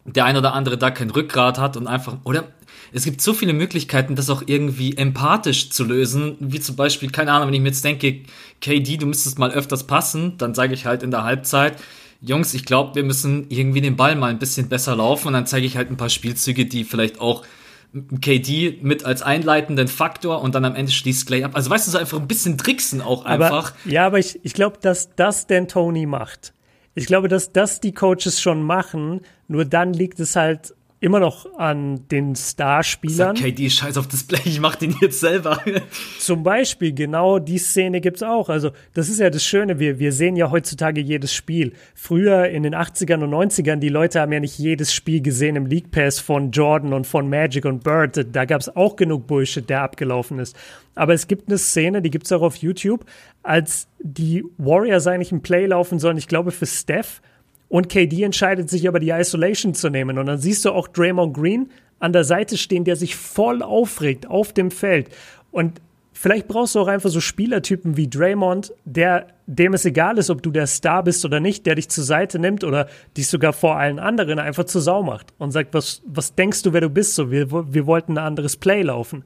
Speaker 1: der ein oder andere da kein Rückgrat hat und einfach, oder es gibt so viele Möglichkeiten, das auch irgendwie empathisch zu lösen, wie zum Beispiel, keine Ahnung, wenn ich mir jetzt denke, KD, du müsstest mal öfters passen, dann sage ich halt in der Halbzeit, Jungs, ich glaube, wir müssen irgendwie den Ball mal ein bisschen besser laufen und dann zeige ich halt ein paar Spielzüge, die vielleicht auch KD mit als einleitenden Faktor und dann am Ende schließt Clay ab. Also weißt du, so einfach ein bisschen tricksen auch einfach.
Speaker 2: Aber, ja, aber ich, ich glaube, dass das Dan Tony macht. Ich glaube, dass das die Coaches schon machen, nur dann liegt es halt immer noch an den Starspielern.
Speaker 1: KD, scheiß auf Display, ich mach den jetzt selber.
Speaker 2: Zum Beispiel, genau die Szene gibt's auch. Also, das ist ja das Schöne, wir, wir sehen ja heutzutage jedes Spiel. Früher in den 80ern und 90ern, die Leute haben ja nicht jedes Spiel gesehen im League Pass von Jordan und von Magic und Bird. Da gab's auch genug Bullshit, der abgelaufen ist. Aber es gibt eine Szene, die gibt's auch auf YouTube, als die Warriors eigentlich ein Play laufen sollen, ich glaube für Steph, und KD entscheidet sich aber die Isolation zu nehmen. Und dann siehst du auch Draymond Green an der Seite stehen, der sich voll aufregt auf dem Feld. Und vielleicht brauchst du auch einfach so Spielertypen wie Draymond, der, dem es egal ist, ob du der Star bist oder nicht, der dich zur Seite nimmt oder dich sogar vor allen anderen einfach zur Sau macht und sagt, was, was denkst du, wer du bist? So, wir, wir wollten ein anderes Play laufen.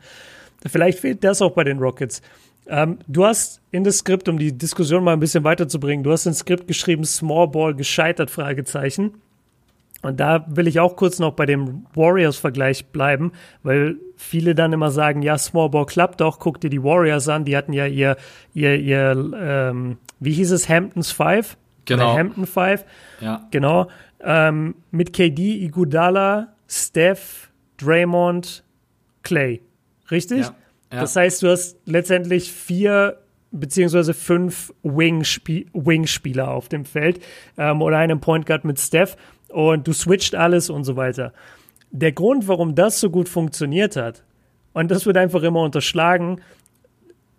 Speaker 2: Vielleicht fehlt das auch bei den Rockets. Ähm, du hast in das Skript, um die Diskussion mal ein bisschen weiterzubringen, du hast ins Skript geschrieben, Small Ball gescheitert, Fragezeichen. Und da will ich auch kurz noch bei dem Warriors-Vergleich bleiben, weil viele dann immer sagen, ja, Small Ball klappt doch, guck dir die Warriors an, die hatten ja ihr, ihr, ihr ähm, wie hieß es, Hamptons Five?
Speaker 1: Genau.
Speaker 2: Oder Hampton Five.
Speaker 1: Ja.
Speaker 2: Genau. Ähm, mit KD, Igudala, Steph, Draymond, Clay. Richtig? Ja. Ja. Das heißt, du hast letztendlich vier beziehungsweise fünf Wing-Spieler auf dem Feld ähm, oder einen Point Guard mit Steph und du switcht alles und so weiter. Der Grund, warum das so gut funktioniert hat, und das wird einfach immer unterschlagen,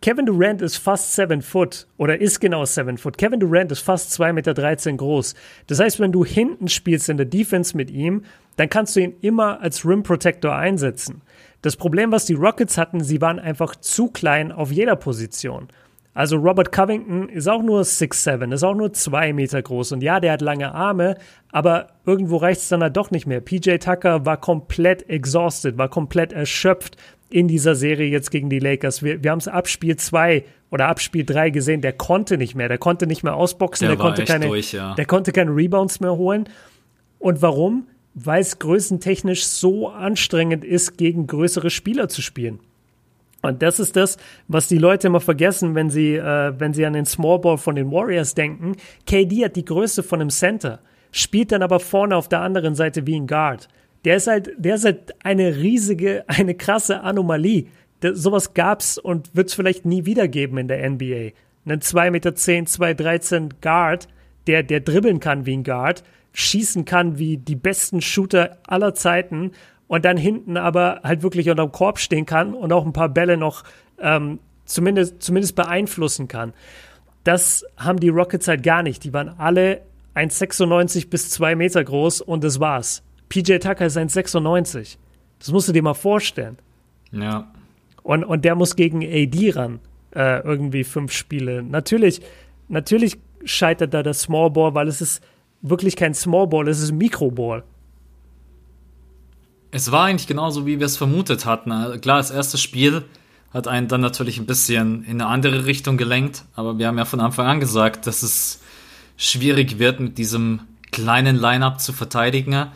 Speaker 2: Kevin Durant ist fast 7 Foot oder ist genau 7 Foot. Kevin Durant ist fast 2,13 Meter groß. Das heißt, wenn du hinten spielst in der Defense mit ihm, dann kannst du ihn immer als Rim Protector einsetzen. Das Problem, was die Rockets hatten, sie waren einfach zu klein auf jeder Position. Also Robert Covington ist auch nur 6'7, ist auch nur 2 Meter groß. Und ja, der hat lange Arme, aber irgendwo reicht es dann halt doch nicht mehr. PJ Tucker war komplett exhausted, war komplett erschöpft in dieser Serie jetzt gegen die Lakers. Wir, wir haben es ab Spiel 2 oder ab Spiel 3 gesehen, der konnte nicht mehr, der konnte nicht mehr ausboxen, der, der konnte, keine, durch, ja. der konnte keine Rebounds mehr holen. Und warum? Weil es größentechnisch so anstrengend ist, gegen größere Spieler zu spielen. Und das ist das, was die Leute immer vergessen, wenn sie, äh, wenn sie an den Small Ball von den Warriors denken. KD hat die Größe von einem Center, spielt dann aber vorne auf der anderen Seite wie ein Guard. Der ist halt, der ist halt eine riesige, eine krasse Anomalie. Das, sowas gab's und wird's vielleicht nie wieder geben in der NBA. Einen 2,10 Meter, 2,13 Guard, der, der dribbeln kann wie ein Guard, schießen kann wie die besten Shooter aller Zeiten und dann hinten aber halt wirklich unterm Korb stehen kann und auch ein paar Bälle noch ähm, zumindest, zumindest beeinflussen kann. Das haben die Rockets halt gar nicht. Die waren alle 1,96 bis 2 Meter groß und das war's. PJ Tucker ist 1,96. Das musst du dir mal vorstellen.
Speaker 1: Ja.
Speaker 2: Und, und der muss gegen AD ran, äh, irgendwie fünf Spiele. Natürlich, natürlich scheitert da das Small Ball, weil es ist wirklich kein Small Ball, es ist Mikroball.
Speaker 1: Es war eigentlich genauso, wie wir es vermutet hatten. Also klar, das erste Spiel hat einen dann natürlich ein bisschen in eine andere Richtung gelenkt, aber wir haben ja von Anfang an gesagt, dass es schwierig wird, mit diesem kleinen Lineup zu verteidigen.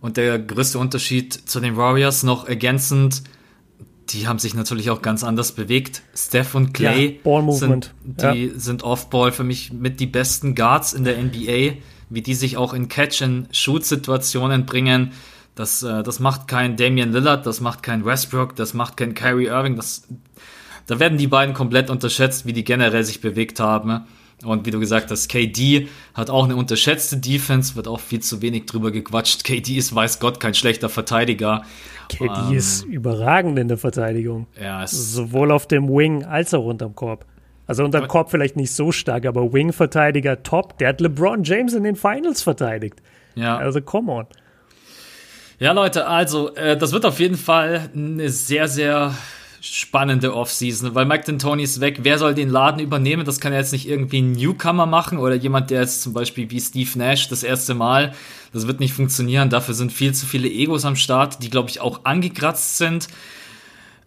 Speaker 1: Und der größte Unterschied zu den Warriors noch ergänzend, die haben sich natürlich auch ganz anders bewegt. Steph und Clay
Speaker 2: ja,
Speaker 1: sind, die ja. sind Off-Ball für mich mit die besten Guards in der NBA, wie die sich auch in Catch-and-Shoot-Situationen bringen das, äh, das macht kein Damian Lillard, das macht kein Westbrook, das macht kein Kyrie Irving. Das, da werden die beiden komplett unterschätzt, wie die generell sich bewegt haben. Und wie du gesagt hast, KD hat auch eine unterschätzte Defense, wird auch viel zu wenig drüber gequatscht. KD ist, weiß Gott, kein schlechter Verteidiger.
Speaker 2: KD ähm, ist überragend in der Verteidigung. Ja, Sowohl auf dem Wing als auch unterm Korb. Also unterm Korb vielleicht nicht so stark, aber Wing-Verteidiger top. Der hat LeBron James in den Finals verteidigt. Ja. Also come on.
Speaker 1: Ja, Leute, also äh, das wird auf jeden Fall eine sehr, sehr spannende Offseason, weil Mike D'Antoni ist weg. Wer soll den Laden übernehmen? Das kann ja jetzt nicht irgendwie ein Newcomer machen oder jemand, der jetzt zum Beispiel wie Steve Nash das erste Mal. Das wird nicht funktionieren. Dafür sind viel zu viele Egos am Start, die, glaube ich, auch angekratzt sind.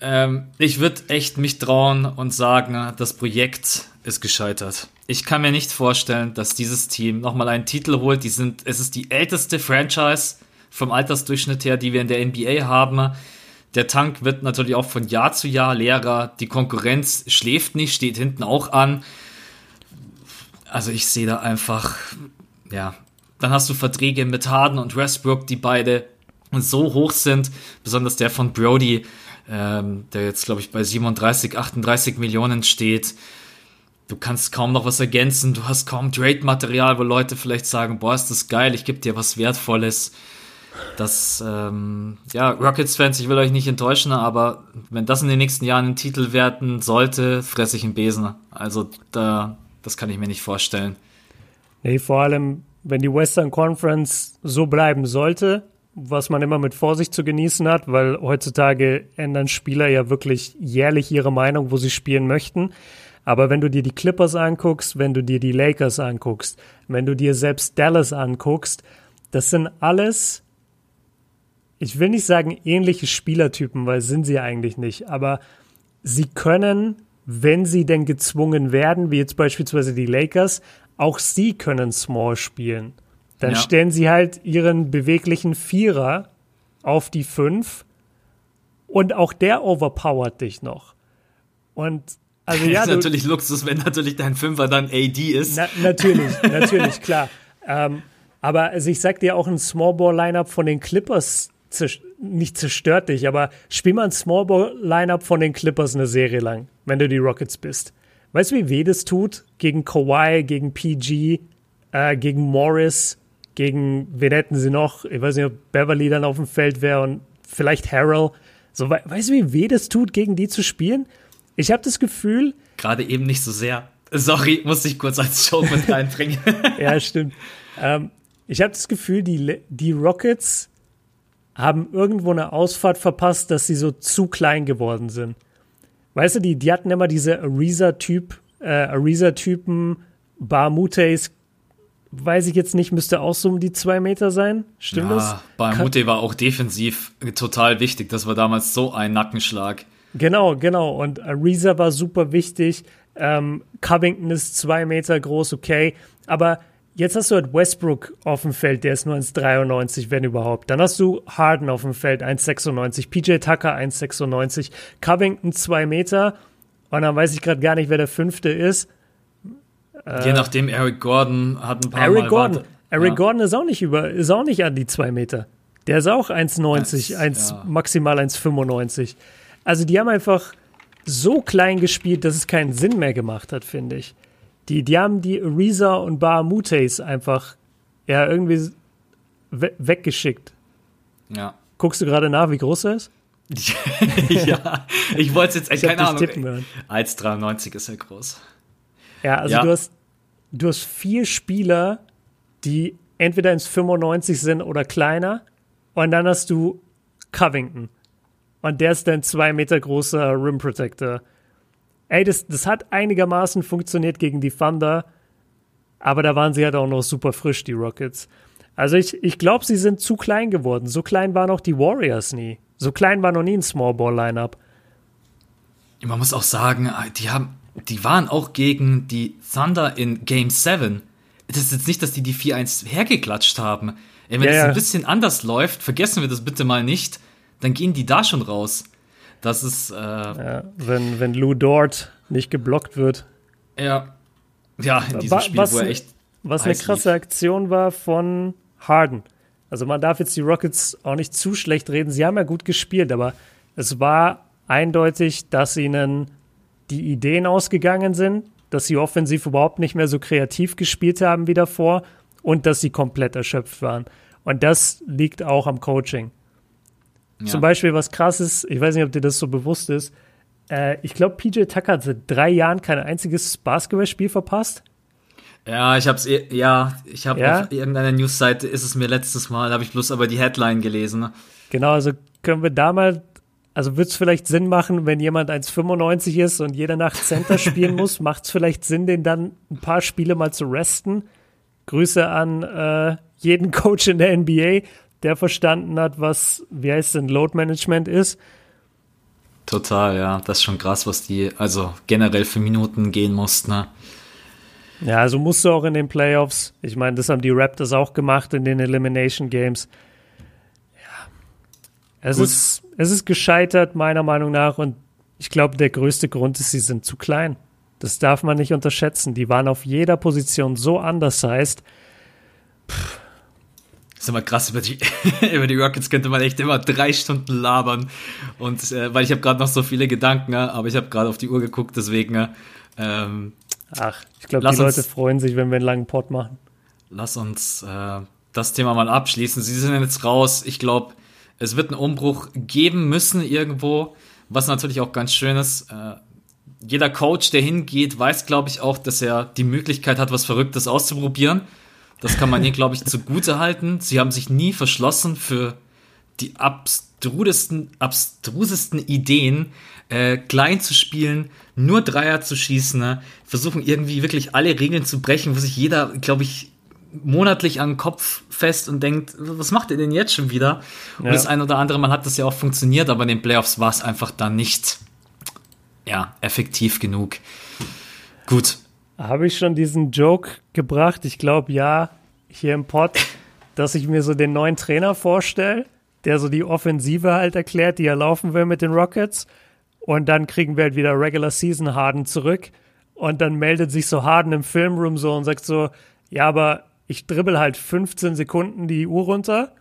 Speaker 1: Ähm, ich würde echt mich trauen und sagen, das Projekt ist gescheitert. Ich kann mir nicht vorstellen, dass dieses Team nochmal einen Titel holt. Die sind, es ist die älteste Franchise vom Altersdurchschnitt her, die wir in der NBA haben. Der Tank wird natürlich auch von Jahr zu Jahr leerer. Die Konkurrenz schläft nicht, steht hinten auch an. Also ich sehe da einfach, ja, dann hast du Verträge mit Harden und Westbrook, die beide so hoch sind, besonders der von Brody, ähm, der jetzt, glaube ich, bei 37, 38 Millionen steht. Du kannst kaum noch was ergänzen, du hast kaum Trade-Material, wo Leute vielleicht sagen, boah, ist das geil, ich gebe dir was Wertvolles dass, ähm, ja, Rockets-Fans, ich will euch nicht enttäuschen, aber wenn das in den nächsten Jahren ein Titel werden sollte, fresse ich einen Besen. Also da, das kann ich mir nicht vorstellen.
Speaker 2: Nee, vor allem, wenn die Western Conference so bleiben sollte, was man immer mit Vorsicht zu genießen hat, weil heutzutage ändern Spieler ja wirklich jährlich ihre Meinung, wo sie spielen möchten. Aber wenn du dir die Clippers anguckst, wenn du dir die Lakers anguckst, wenn du dir selbst Dallas anguckst, das sind alles ich will nicht sagen ähnliche Spielertypen, weil sind sie eigentlich nicht, aber sie können, wenn sie denn gezwungen werden, wie jetzt beispielsweise die Lakers, auch sie können Small spielen. Dann ja. stellen sie halt ihren beweglichen Vierer auf die Fünf und auch der overpowert dich noch. Und also ja,
Speaker 1: ist natürlich Luxus, wenn natürlich dein Fünfer dann AD ist.
Speaker 2: Na, natürlich, natürlich, klar. Ähm, aber also ich sag dir auch ein Small Ball Lineup von den Clippers nicht zerstört dich, aber spiel mal ein Small Ball Lineup von den Clippers eine Serie lang, wenn du die Rockets bist. Weißt du, wie weh das tut? Gegen Kawhi, gegen PG, äh, gegen Morris, gegen, wen hätten sie noch? Ich weiß nicht, ob Beverly dann auf dem Feld wäre und vielleicht Harrell. So, we weißt du, wie weh das tut, gegen die zu spielen? Ich habe das Gefühl.
Speaker 1: Gerade eben nicht so sehr. Sorry, muss ich kurz als Joke mit reinbringen.
Speaker 2: ja, stimmt. Ähm, ich habe das Gefühl, die, die Rockets haben irgendwo eine Ausfahrt verpasst, dass sie so zu klein geworden sind. Weißt du, die, die hatten immer diese Ariza-Typ, äh, Ariza-Typen, Barmutes, weiß ich jetzt nicht, müsste auch so um die zwei Meter sein. Stimmt ja, das?
Speaker 1: Barmute war auch defensiv total wichtig. Das war damals so ein Nackenschlag.
Speaker 2: Genau, genau. Und Ariza war super wichtig. Ähm, Covington ist zwei Meter groß, okay. Aber Jetzt hast du halt Westbrook auf dem Feld, der ist nur 1,93, wenn überhaupt. Dann hast du Harden auf dem Feld, 1,96. PJ Tucker, 1,96. Covington, 2 Meter. Und dann weiß ich gerade gar nicht, wer der fünfte ist.
Speaker 1: Je äh, nachdem, Eric Gordon hat ein paar
Speaker 2: Eric
Speaker 1: Mal
Speaker 2: Gordon. Warte. Eric ja. Gordon ist auch nicht über, ist auch nicht an die 2 Meter. Der ist auch 1,90, 1, ja. maximal 1,95. Also die haben einfach so klein gespielt, dass es keinen Sinn mehr gemacht hat, finde ich. Die, die haben die Reza und Bar Mutes einfach ja irgendwie we weggeschickt.
Speaker 1: Ja.
Speaker 2: Guckst du gerade nach, wie groß er ist?
Speaker 1: ja, ich wollte es jetzt, ich keine Ahnung. 1,93 ist er groß.
Speaker 2: Ja, also ja. Du, hast, du hast vier Spieler, die entweder ins 95 sind oder kleiner. Und dann hast du Covington. Und der ist dann zwei Meter großer Rim Protector ey, das, das hat einigermaßen funktioniert gegen die Thunder, aber da waren sie halt auch noch super frisch, die Rockets. Also ich, ich glaube, sie sind zu klein geworden. So klein waren auch die Warriors nie. So klein war noch nie ein Small Ball Lineup.
Speaker 1: Man muss auch sagen, die haben, die waren auch gegen die Thunder in Game 7. Das ist jetzt nicht, dass die die 4-1 hergeklatscht haben. Ey, wenn es ja. ein bisschen anders läuft, vergessen wir das bitte mal nicht, dann gehen die da schon raus. Das ist. Äh,
Speaker 2: ja, wenn, wenn Lou Dort nicht geblockt wird.
Speaker 1: Ja. Ja, in diesem Spiel, was, wo er echt.
Speaker 2: Was eine krasse lief. Aktion war von Harden. Also man darf jetzt die Rockets auch nicht zu schlecht reden. Sie haben ja gut gespielt, aber es war eindeutig, dass ihnen die Ideen ausgegangen sind, dass sie offensiv überhaupt nicht mehr so kreativ gespielt haben wie davor und dass sie komplett erschöpft waren. Und das liegt auch am Coaching. Ja. Zum Beispiel, was krass ist, ich weiß nicht, ob dir das so bewusst ist, äh, ich glaube, PJ Tucker hat seit drei Jahren kein einziges Basketballspiel verpasst.
Speaker 1: Ja, ich hab's, eh, ja, ich habe ja? auf irgendeiner Newsseite ist es mir letztes Mal, habe ich bloß aber die Headline gelesen.
Speaker 2: Genau, also können wir da mal, also wird es vielleicht Sinn machen, wenn jemand 1,95 ist und jede Nacht Center spielen muss, macht es vielleicht Sinn, den dann ein paar Spiele mal zu resten. Grüße an äh, jeden Coach in der NBA der verstanden hat, was, wie heißt denn, Load Management ist.
Speaker 1: Total, ja. Das ist schon krass, was die, also generell für Minuten gehen mussten. Ne?
Speaker 2: Ja, also musst du auch in den Playoffs. Ich meine, das haben die Raptors auch gemacht in den Elimination Games. Es ist, es ist gescheitert, meiner Meinung nach. Und ich glaube, der größte Grund ist, sie sind zu klein. Das darf man nicht unterschätzen. Die waren auf jeder Position so undersized.
Speaker 1: Pff, ist immer krass, über die, über die Rockets könnte man echt immer drei Stunden labern. Und äh, weil ich habe gerade noch so viele Gedanken, aber ich habe gerade auf die Uhr geguckt, deswegen. Ähm,
Speaker 2: Ach, ich glaube, die Leute uns, freuen sich, wenn wir einen langen Pod machen.
Speaker 1: Lass uns äh, das Thema mal abschließen. Sie sind jetzt raus. Ich glaube, es wird einen Umbruch geben müssen irgendwo, was natürlich auch ganz schön ist. Äh, jeder Coach, der hingeht, weiß, glaube ich, auch, dass er die Möglichkeit hat, was Verrücktes auszuprobieren. Das kann man ihr, glaube ich, zugute halten. Sie haben sich nie verschlossen für die abstrusesten, abstrusesten Ideen, äh, klein zu spielen, nur Dreier zu schießen, ne? versuchen irgendwie wirklich alle Regeln zu brechen, wo sich jeder, glaube ich, monatlich an den Kopf fest und denkt, was macht ihr denn jetzt schon wieder? Und ja. das ein oder andere Mal hat das ja auch funktioniert, aber in den Playoffs war es einfach dann nicht, ja, effektiv genug. Gut,
Speaker 2: habe ich schon diesen Joke gebracht? Ich glaube ja, hier im Pod, dass ich mir so den neuen Trainer vorstelle, der so die Offensive halt erklärt, die er laufen will mit den Rockets. Und dann kriegen wir halt wieder Regular Season Harden zurück. Und dann meldet sich so Harden im Filmroom so und sagt so, ja, aber ich dribbel halt 15 Sekunden die Uhr runter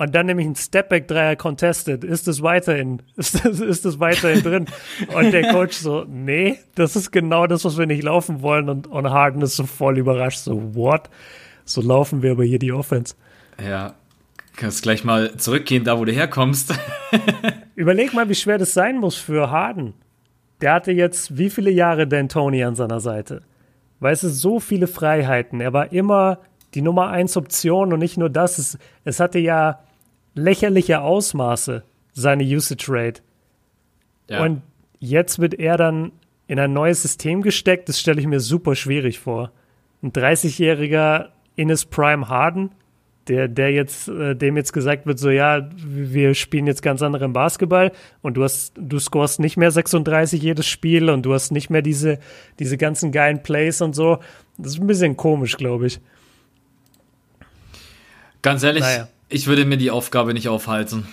Speaker 2: und dann nehme ich einen Stepback-Dreier contested. Ist das weiterhin, ist das, ist das weiterhin drin? Und der Coach so, nee, das ist genau das, was wir nicht laufen wollen. Und, und Harden ist so voll überrascht, so, what? So laufen wir aber hier die Offense.
Speaker 1: Ja, kannst gleich mal zurückgehen, da wo du herkommst.
Speaker 2: Überleg mal, wie schwer das sein muss für Harden. der hatte jetzt wie viele Jahre D'Antoni an seiner Seite? Weißt du, so viele Freiheiten. Er war immer die Nummer eins Option und nicht nur das. Es, es hatte ja lächerliche Ausmaße, seine Usage Rate. Ja. Und jetzt wird er dann in ein neues System gesteckt. Das stelle ich mir super schwierig vor. Ein 30-jähriger Innes Prime Harden, der, der jetzt, äh, dem jetzt gesagt wird, so ja, wir spielen jetzt ganz anderen Basketball und du hast, du scorest nicht mehr 36 jedes Spiel und du hast nicht mehr diese, diese ganzen geilen Plays und so. Das ist ein bisschen komisch, glaube ich.
Speaker 1: Ganz ehrlich, naja. ich würde mir die Aufgabe nicht aufhalten.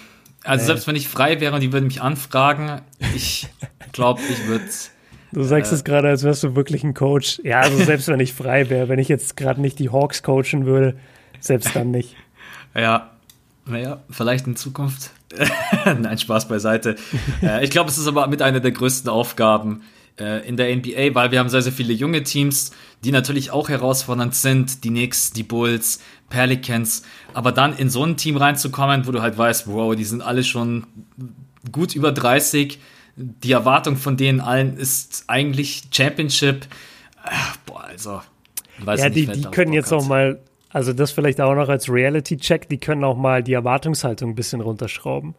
Speaker 1: Also nee. selbst wenn ich frei wäre und die würden mich anfragen, ich glaube, ich würde
Speaker 2: Du sagst äh, es gerade, als wärst du wirklich ein Coach. Ja, also selbst wenn ich frei wäre, wenn ich jetzt gerade nicht die Hawks coachen würde, selbst dann nicht.
Speaker 1: ja, naja, vielleicht in Zukunft. Nein, Spaß beiseite. äh, ich glaube, es ist aber mit einer der größten Aufgaben äh, in der NBA, weil wir haben sehr, sehr viele junge Teams, die natürlich auch herausfordernd sind. Die Knicks, die Bulls, Pelicans. Aber dann in so ein Team reinzukommen, wo du halt weißt, wow, die sind alle schon gut über 30. Die Erwartung von denen allen ist eigentlich Championship. Ach, boah, also.
Speaker 2: Weiß ja, nicht, die, die können jetzt auch mal also das vielleicht auch noch als Reality-Check, die können auch mal die Erwartungshaltung ein bisschen runterschrauben.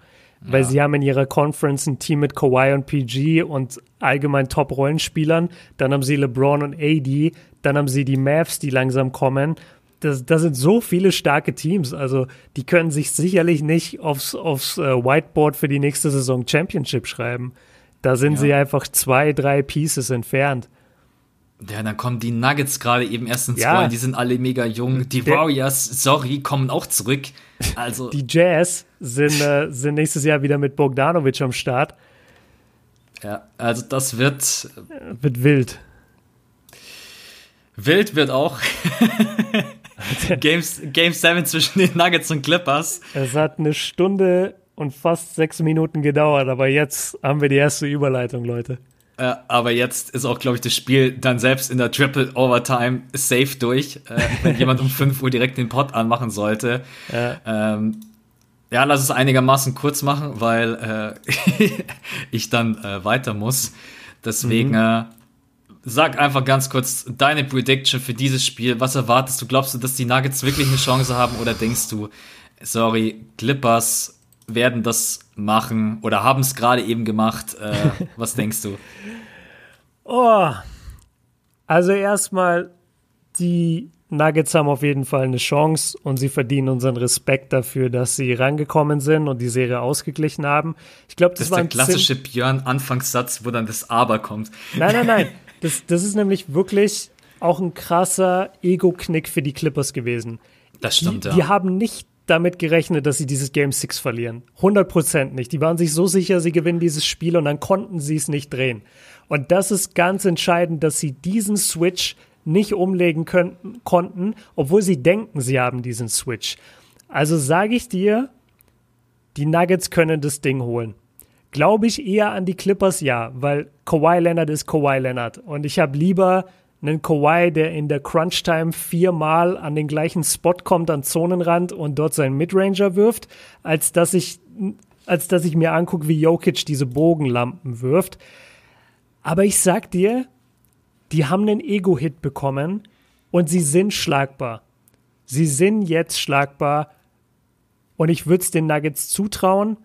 Speaker 2: Ja. Weil sie haben in ihrer Conference ein Team mit Kawhi und PG und allgemein Top-Rollenspielern. Dann haben sie LeBron und AD. Dann haben sie die Mavs, die langsam kommen. Das, das sind so viele starke Teams. Also die können sich sicherlich nicht aufs, aufs uh, Whiteboard für die nächste Saison Championship schreiben. Da sind ja. sie einfach zwei, drei Pieces entfernt.
Speaker 1: Ja, dann kommen die Nuggets gerade eben erst ins ja. Rollen, die sind alle mega jung. Die Warriors, sorry, kommen auch zurück. Also
Speaker 2: die Jazz sind, äh, sind nächstes Jahr wieder mit Bogdanovic am Start.
Speaker 1: Ja, also das wird
Speaker 2: wird wild.
Speaker 1: Wild wird auch Games, Game 7 zwischen den Nuggets und Clippers.
Speaker 2: Es hat eine Stunde und fast sechs Minuten gedauert, aber jetzt haben wir die erste Überleitung, Leute.
Speaker 1: Äh, aber jetzt ist auch, glaube ich, das Spiel dann selbst in der Triple Overtime safe durch, äh, wenn jemand um 5 Uhr direkt den Pod anmachen sollte. Ja. Ähm, ja, lass es einigermaßen kurz machen, weil äh, ich dann äh, weiter muss. Deswegen mhm. äh, sag einfach ganz kurz deine Prediction für dieses Spiel. Was erwartest du? Glaubst du, dass die Nuggets wirklich eine Chance haben oder denkst du, sorry, Clippers werden das machen oder haben es gerade eben gemacht. Äh, was denkst du?
Speaker 2: Oh, also erstmal, die Nuggets haben auf jeden Fall eine Chance und sie verdienen unseren Respekt dafür, dass sie rangekommen sind und die Serie ausgeglichen haben. Ich glaube, das, das ist war
Speaker 1: der klassische Björn-Anfangssatz, wo dann das Aber kommt.
Speaker 2: Nein, nein, nein. Das, das ist nämlich wirklich auch ein krasser Ego-Knick für die Clippers gewesen.
Speaker 1: Das stimmt,
Speaker 2: die,
Speaker 1: ja.
Speaker 2: Die haben nicht damit gerechnet, dass sie dieses Game 6 verlieren. 100% nicht. Die waren sich so sicher, sie gewinnen dieses Spiel und dann konnten sie es nicht drehen. Und das ist ganz entscheidend, dass sie diesen Switch nicht umlegen könnten, konnten, obwohl sie denken, sie haben diesen Switch. Also sage ich dir, die Nuggets können das Ding holen. Glaube ich eher an die Clippers, ja, weil Kawhi Leonard ist Kawhi Leonard. Und ich habe lieber einen Kawhi, der in der Crunch-Time viermal an den gleichen Spot kommt, an Zonenrand und dort seinen Midranger wirft, als dass ich, als dass ich mir angucke, wie Jokic diese Bogenlampen wirft. Aber ich sag dir, die haben einen Ego-Hit bekommen und sie sind schlagbar. Sie sind jetzt schlagbar und ich würde es den Nuggets zutrauen.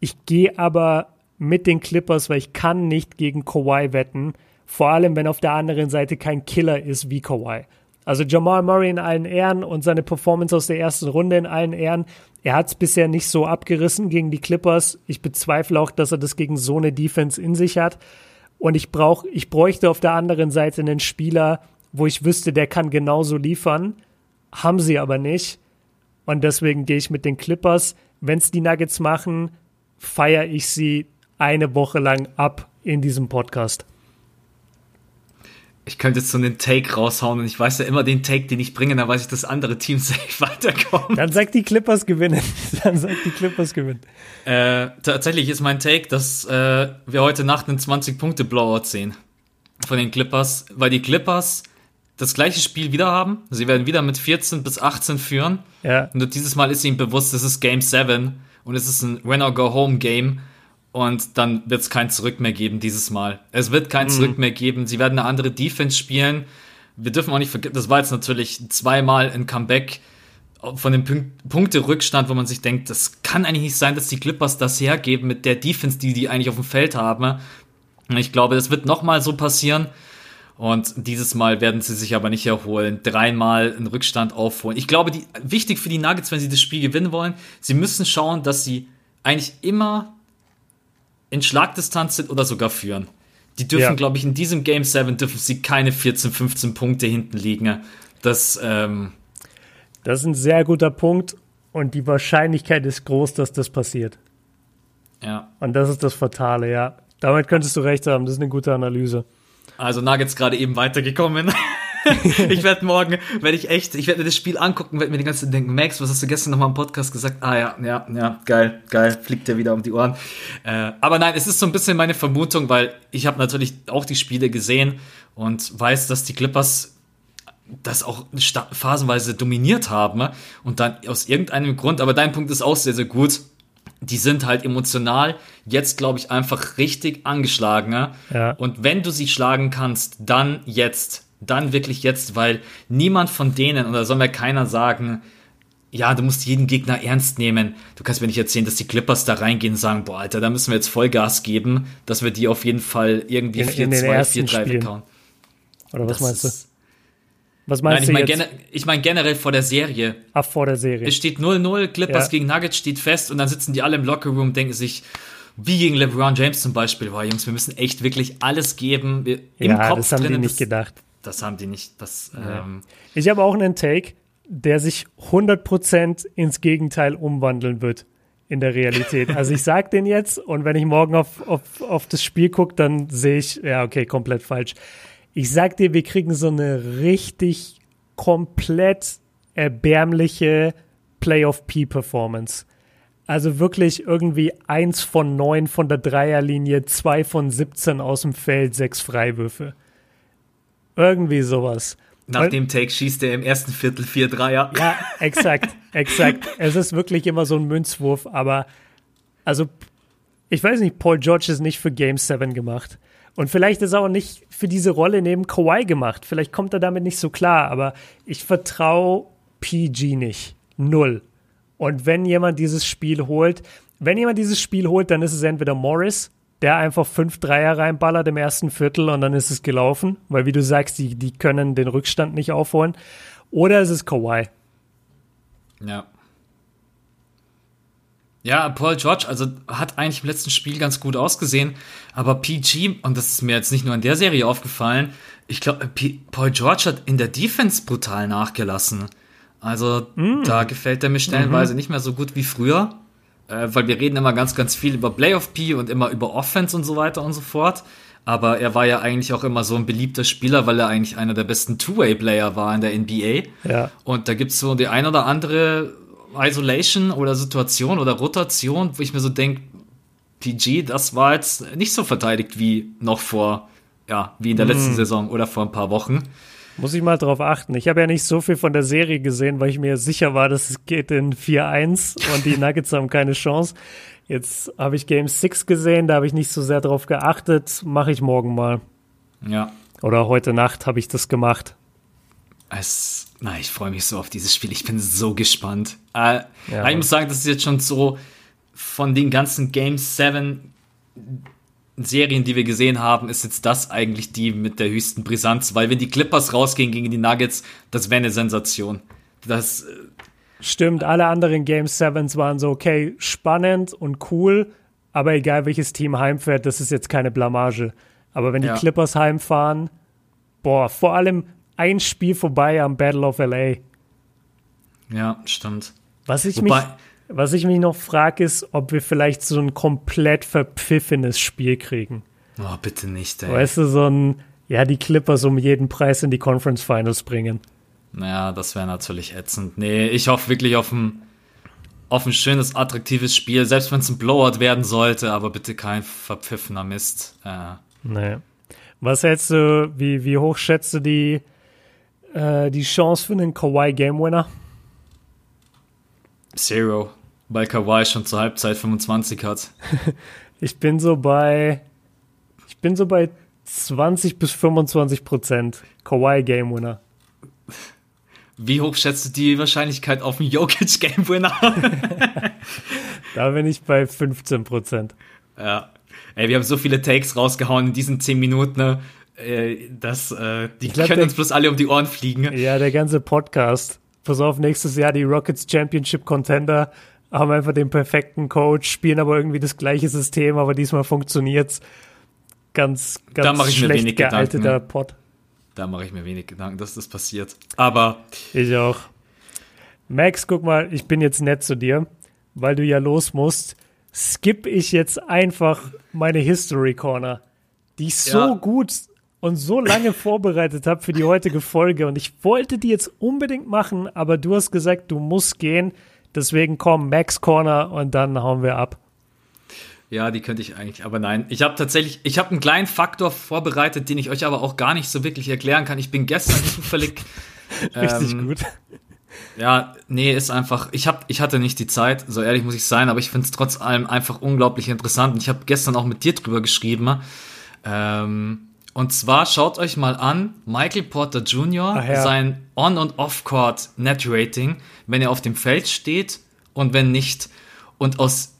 Speaker 2: Ich gehe aber mit den Clippers, weil ich kann nicht gegen Kawhi wetten. Vor allem, wenn auf der anderen Seite kein Killer ist wie Kawhi. Also Jamal Murray in allen Ehren und seine Performance aus der ersten Runde in allen Ehren. Er hat es bisher nicht so abgerissen gegen die Clippers. Ich bezweifle auch, dass er das gegen so eine Defense in sich hat. Und ich brauch, ich bräuchte auf der anderen Seite einen Spieler, wo ich wüsste, der kann genauso liefern. Haben sie aber nicht. Und deswegen gehe ich mit den Clippers. Wenn es die Nuggets machen, feiere ich sie eine Woche lang ab in diesem Podcast
Speaker 1: ich könnte jetzt so einen Take raushauen und ich weiß ja immer den Take, den ich bringe, dann weiß ich, dass andere Teams safe weiterkommen.
Speaker 2: Dann sagt die Clippers gewinnen. Dann sagt die Clippers gewinnen.
Speaker 1: Äh, tatsächlich ist mein Take, dass äh, wir heute Nacht einen 20-Punkte-Blowout sehen von den Clippers, weil die Clippers das gleiche Spiel wieder haben. Sie werden wieder mit 14 bis 18 führen.
Speaker 2: Ja.
Speaker 1: Und dieses Mal ist ihnen bewusst, es ist Game 7 und es ist ein Win-or-Go-Home-Game. Und dann wird es kein Zurück mehr geben dieses Mal. Es wird kein mhm. Zurück mehr geben. Sie werden eine andere Defense spielen. Wir dürfen auch nicht vergessen, das war jetzt natürlich zweimal ein Comeback von dem Punk Punkte-Rückstand, wo man sich denkt, das kann eigentlich nicht sein, dass die Clippers das hergeben mit der Defense, die die eigentlich auf dem Feld haben. Ich glaube, das wird nochmal so passieren. Und dieses Mal werden sie sich aber nicht erholen. Dreimal einen Rückstand aufholen. Ich glaube, die, wichtig für die Nuggets, wenn sie das Spiel gewinnen wollen, sie müssen schauen, dass sie eigentlich immer in Schlagdistanz sind oder sogar führen. Die dürfen, ja. glaube ich, in diesem Game 7 dürfen sie keine 14, 15 Punkte hinten liegen. Das, ähm,
Speaker 2: das ist ein sehr guter Punkt und die Wahrscheinlichkeit ist groß, dass das passiert.
Speaker 1: Ja.
Speaker 2: Und das ist das Fatale, ja. Damit könntest du recht haben, das ist eine gute Analyse.
Speaker 1: Also Nuggets gerade eben weitergekommen. ich werde morgen, werde ich echt, ich werde mir das Spiel angucken, werde mir die ganze Zeit denken, Max, was hast du gestern noch mal im Podcast gesagt? Ah ja, ja, ja, geil, geil, fliegt dir wieder um die Ohren. Äh, aber nein, es ist so ein bisschen meine Vermutung, weil ich habe natürlich auch die Spiele gesehen und weiß, dass die Clippers das auch phasenweise dominiert haben und dann aus irgendeinem Grund, aber dein Punkt ist auch sehr, sehr gut, die sind halt emotional jetzt, glaube ich, einfach richtig angeschlagen. Ja. Und wenn du sie schlagen kannst, dann jetzt. Dann wirklich jetzt, weil niemand von denen, oder soll mir keiner sagen, ja, du musst jeden Gegner ernst nehmen. Du kannst mir nicht erzählen, dass die Clippers da reingehen und sagen, boah, Alter, da müssen wir jetzt Vollgas geben, dass wir die auf jeden Fall irgendwie 4-2, 4-3 weghauen.
Speaker 2: Oder was das meinst du?
Speaker 1: Was meinst Nein, ich meine ich mein generell vor der Serie.
Speaker 2: Ach, vor der Serie.
Speaker 1: Es steht 0-0, Clippers ja. gegen Nuggets steht fest und dann sitzen die alle im Lockerroom, denken sich, wie gegen LeBron James zum Beispiel, boah, Jungs, wir müssen echt wirklich alles geben. Wir,
Speaker 2: Im ja, Kopf das haben die nicht gedacht.
Speaker 1: Das haben die nicht. Das, ja. ähm,
Speaker 2: ich habe auch einen Take, der sich 100% ins Gegenteil umwandeln wird in der Realität. Also ich sage den jetzt und wenn ich morgen auf, auf, auf das Spiel gucke, dann sehe ich, ja, okay, komplett falsch. Ich sag dir, wir kriegen so eine richtig komplett erbärmliche Playoff-P-Performance. Also wirklich irgendwie eins von neun von der Dreierlinie, zwei von 17 aus dem Feld, sechs Freiwürfe. Irgendwie sowas.
Speaker 1: Nach Und, dem Take schießt er im ersten Viertel vier Dreier.
Speaker 2: Ja, exakt, exakt. Es ist wirklich immer so ein Münzwurf, aber also ich weiß nicht, Paul George ist nicht für Game 7 gemacht. Und vielleicht ist er auch nicht für diese Rolle neben Kawhi gemacht. Vielleicht kommt er damit nicht so klar, aber ich vertraue PG nicht. Null. Und wenn jemand dieses Spiel holt, wenn jemand dieses Spiel holt, dann ist es entweder Morris, der einfach fünf Dreier reinballert im ersten Viertel und dann ist es gelaufen, weil wie du sagst, die, die können den Rückstand nicht aufholen. Oder es ist Kawhi.
Speaker 1: Ja. Ja, Paul George, also hat eigentlich im letzten Spiel ganz gut ausgesehen, aber PG, und das ist mir jetzt nicht nur in der Serie aufgefallen, ich glaube, Paul George hat in der Defense brutal nachgelassen. Also mm. da gefällt er mir stellenweise mhm. nicht mehr so gut wie früher, äh, weil wir reden immer ganz, ganz viel über Playoff P und immer über Offense und so weiter und so fort. Aber er war ja eigentlich auch immer so ein beliebter Spieler, weil er eigentlich einer der besten Two-Way-Player war in der NBA.
Speaker 2: Ja.
Speaker 1: Und da gibt's so die ein oder andere Isolation oder Situation oder Rotation, wo ich mir so denke, PG, das war jetzt nicht so verteidigt wie noch vor, ja, wie in der letzten mm. Saison oder vor ein paar Wochen.
Speaker 2: Muss ich mal drauf achten. Ich habe ja nicht so viel von der Serie gesehen, weil ich mir sicher war, dass es geht in 4-1 und die Nuggets haben keine Chance. Jetzt habe ich Game 6 gesehen, da habe ich nicht so sehr drauf geachtet. Mache ich morgen mal.
Speaker 1: Ja.
Speaker 2: Oder heute Nacht habe ich das gemacht.
Speaker 1: Es, na, ich freue mich so auf dieses Spiel. Ich bin so gespannt. Äh, ja. Ich muss sagen, das ist jetzt schon so von den ganzen Game 7 Serien, die wir gesehen haben, ist jetzt das eigentlich die mit der höchsten Brisanz, weil wenn die Clippers rausgehen gegen die Nuggets, das wäre eine Sensation. Das äh,
Speaker 2: Stimmt, alle anderen Game 7s waren so, okay, spannend und cool, aber egal welches Team heimfährt, das ist jetzt keine Blamage. Aber wenn die ja. Clippers heimfahren, boah, vor allem ein Spiel vorbei am Battle of LA.
Speaker 1: Ja, stimmt.
Speaker 2: Was ich Wobei, mich, was ich mich noch frage, ist, ob wir vielleicht so ein komplett verpfiffenes Spiel kriegen.
Speaker 1: Oh, bitte nicht, ey.
Speaker 2: Weißt du, so ein, ja, die Clippers um jeden Preis in die Conference Finals bringen.
Speaker 1: Naja, das wäre natürlich ätzend. Nee, ich hoffe wirklich auf ein, auf ein schönes, attraktives Spiel, selbst wenn es ein Blowout werden sollte, aber bitte kein verpfiffener Mist. Äh.
Speaker 2: Nee. Was hältst du, wie, wie hoch schätzt du die, äh, die Chance für einen Kawhi Game Winner?
Speaker 1: Zero, weil Kawhi schon zur Halbzeit 25 hat.
Speaker 2: Ich bin so bei, ich bin so bei 20 bis 25 Prozent Kawhi Game Winner.
Speaker 1: Wie hoch schätzt du die Wahrscheinlichkeit auf einen Jokic Game Winner?
Speaker 2: da bin ich bei 15 Prozent.
Speaker 1: Ja. Ey, wir haben so viele Takes rausgehauen in diesen 10 Minuten, ne? Äh, dass äh, die glaub, können uns bloß alle um die Ohren fliegen.
Speaker 2: Ja, der ganze Podcast. Pass auf, nächstes Jahr die Rockets Championship Contender haben einfach den perfekten Coach, spielen aber irgendwie das gleiche System, aber diesmal funktioniert's. Ganz, ganz
Speaker 1: da schlecht
Speaker 2: gealteter
Speaker 1: Gedanken.
Speaker 2: Pod.
Speaker 1: Da mache ich mir wenig Gedanken, dass das passiert. Aber.
Speaker 2: Ich auch. Max, guck mal, ich bin jetzt nett zu dir, weil du ja los musst. Skip ich jetzt einfach meine History Corner, die ich so ja. gut und so lange vorbereitet habe für die heutige Folge. Und ich wollte die jetzt unbedingt machen, aber du hast gesagt, du musst gehen. Deswegen komm, Max Corner und dann hauen wir ab.
Speaker 1: Ja, die könnte ich eigentlich, aber nein. Ich habe tatsächlich, ich habe einen kleinen Faktor vorbereitet, den ich euch aber auch gar nicht so wirklich erklären kann. Ich bin gestern zufällig.
Speaker 2: Richtig ähm, gut.
Speaker 1: Ja, nee, ist einfach, ich hab, ich hatte nicht die Zeit, so ehrlich muss ich sein, aber ich finde es trotz allem einfach unglaublich interessant. Und ich habe gestern auch mit dir drüber geschrieben. Ähm, und zwar schaut euch mal an, Michael Porter Jr., ja. sein On- und Off-Court Net-Rating, wenn er auf dem Feld steht und wenn nicht. Und aus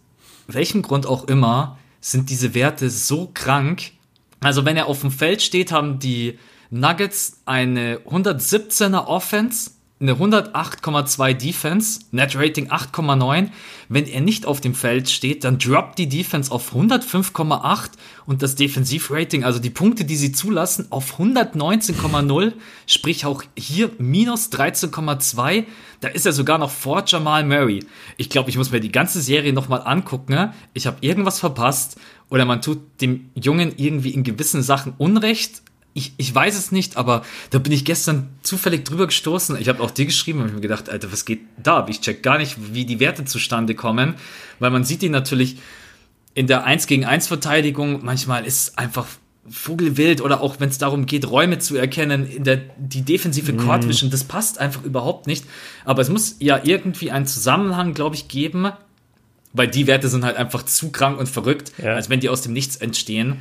Speaker 1: welchem Grund auch immer sind diese Werte so krank. Also wenn er auf dem Feld steht, haben die Nuggets eine 117er Offense eine 108,2 Defense, Net Rating 8,9. Wenn er nicht auf dem Feld steht, dann droppt die Defense auf 105,8 und das Defensivrating, also die Punkte, die sie zulassen, auf 119,0, sprich auch hier minus 13,2. Da ist er sogar noch vor Jamal Murray. Ich glaube, ich muss mir die ganze Serie nochmal angucken. Ne? Ich habe irgendwas verpasst oder man tut dem Jungen irgendwie in gewissen Sachen Unrecht ich, ich weiß es nicht, aber da bin ich gestern zufällig drüber gestoßen. Ich habe auch dir geschrieben und mir gedacht, Alter, was geht da ab? Ich check gar nicht, wie die Werte zustande kommen, weil man sieht die natürlich in der 1 gegen 1 Verteidigung. Manchmal ist einfach Vogelwild oder auch wenn es darum geht, Räume zu erkennen, in der, die defensive mhm. Court Vision, das passt einfach überhaupt nicht. Aber es muss ja irgendwie einen Zusammenhang, glaube ich, geben, weil die Werte sind halt einfach zu krank und verrückt, ja. als wenn die aus dem Nichts entstehen.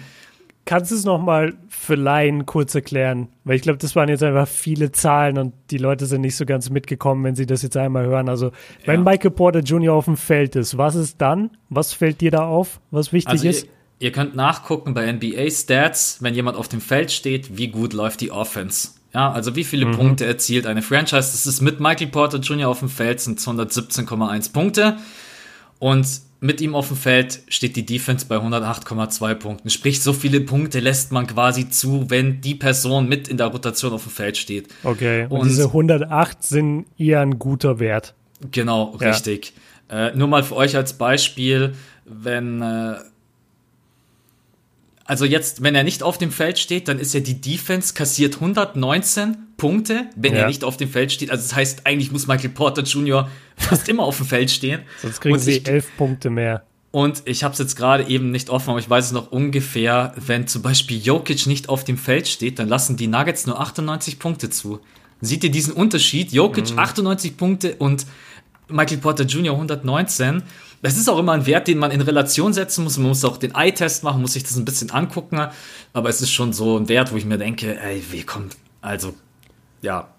Speaker 2: Kannst du es nochmal für Laien kurz erklären? Weil ich glaube, das waren jetzt einfach viele Zahlen und die Leute sind nicht so ganz mitgekommen, wenn sie das jetzt einmal hören. Also, wenn ja. Michael Porter Jr. auf dem Feld ist, was ist dann? Was fällt dir da auf, was wichtig also ist?
Speaker 1: Ihr, ihr könnt nachgucken bei NBA Stats, wenn jemand auf dem Feld steht, wie gut läuft die Offense. Ja, also wie viele mhm. Punkte erzielt eine Franchise? Das ist mit Michael Porter Jr. auf dem Feld sind 117,1 Punkte. Und mit ihm auf dem Feld steht die Defense bei 108,2 Punkten. Sprich, so viele Punkte lässt man quasi zu, wenn die Person mit in der Rotation auf dem Feld steht.
Speaker 2: Okay, und, und diese 108 sind eher ein guter Wert.
Speaker 1: Genau, ja. richtig. Äh, nur mal für euch als Beispiel, wenn äh, also jetzt, wenn er nicht auf dem Feld steht, dann ist ja die Defense kassiert 119 Punkte, wenn ja. er nicht auf dem Feld steht. Also das heißt, eigentlich muss Michael Porter Jr. fast immer auf dem Feld stehen.
Speaker 2: Sonst kriegen sie elf Punkte mehr.
Speaker 1: Und ich habe es jetzt gerade eben nicht offen, aber ich weiß es noch ungefähr, wenn zum Beispiel Jokic nicht auf dem Feld steht, dann lassen die Nuggets nur 98 Punkte zu. Seht ihr diesen Unterschied? Jokic mhm. 98 Punkte und Michael Porter Jr. 119. Das ist auch immer ein Wert, den man in Relation setzen muss. Man muss auch den Eye-Test machen, muss sich das ein bisschen angucken. Aber es ist schon so ein Wert, wo ich mir denke, ey, wie kommt, also, ja.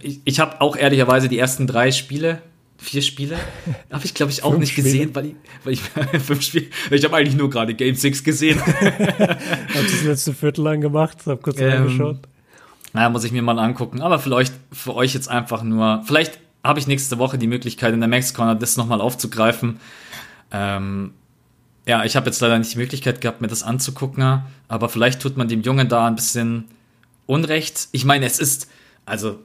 Speaker 1: Ich, ich habe auch ehrlicherweise die ersten drei Spiele, vier Spiele, habe ich glaube ich auch nicht Spiele? gesehen, weil ich, weil ich fünf Spiele, ich habe eigentlich nur gerade Game 6 gesehen.
Speaker 2: hab das letzte Viertel lang gemacht, hab kurz ähm, reingeschaut.
Speaker 1: Naja, muss ich mir mal angucken. Aber vielleicht für euch jetzt einfach nur, vielleicht habe ich nächste Woche die Möglichkeit, in der Max Corner das nochmal aufzugreifen. Ähm, ja, ich habe jetzt leider nicht die Möglichkeit gehabt, mir das anzugucken, aber vielleicht tut man dem Jungen da ein bisschen Unrecht. Ich meine, es ist, also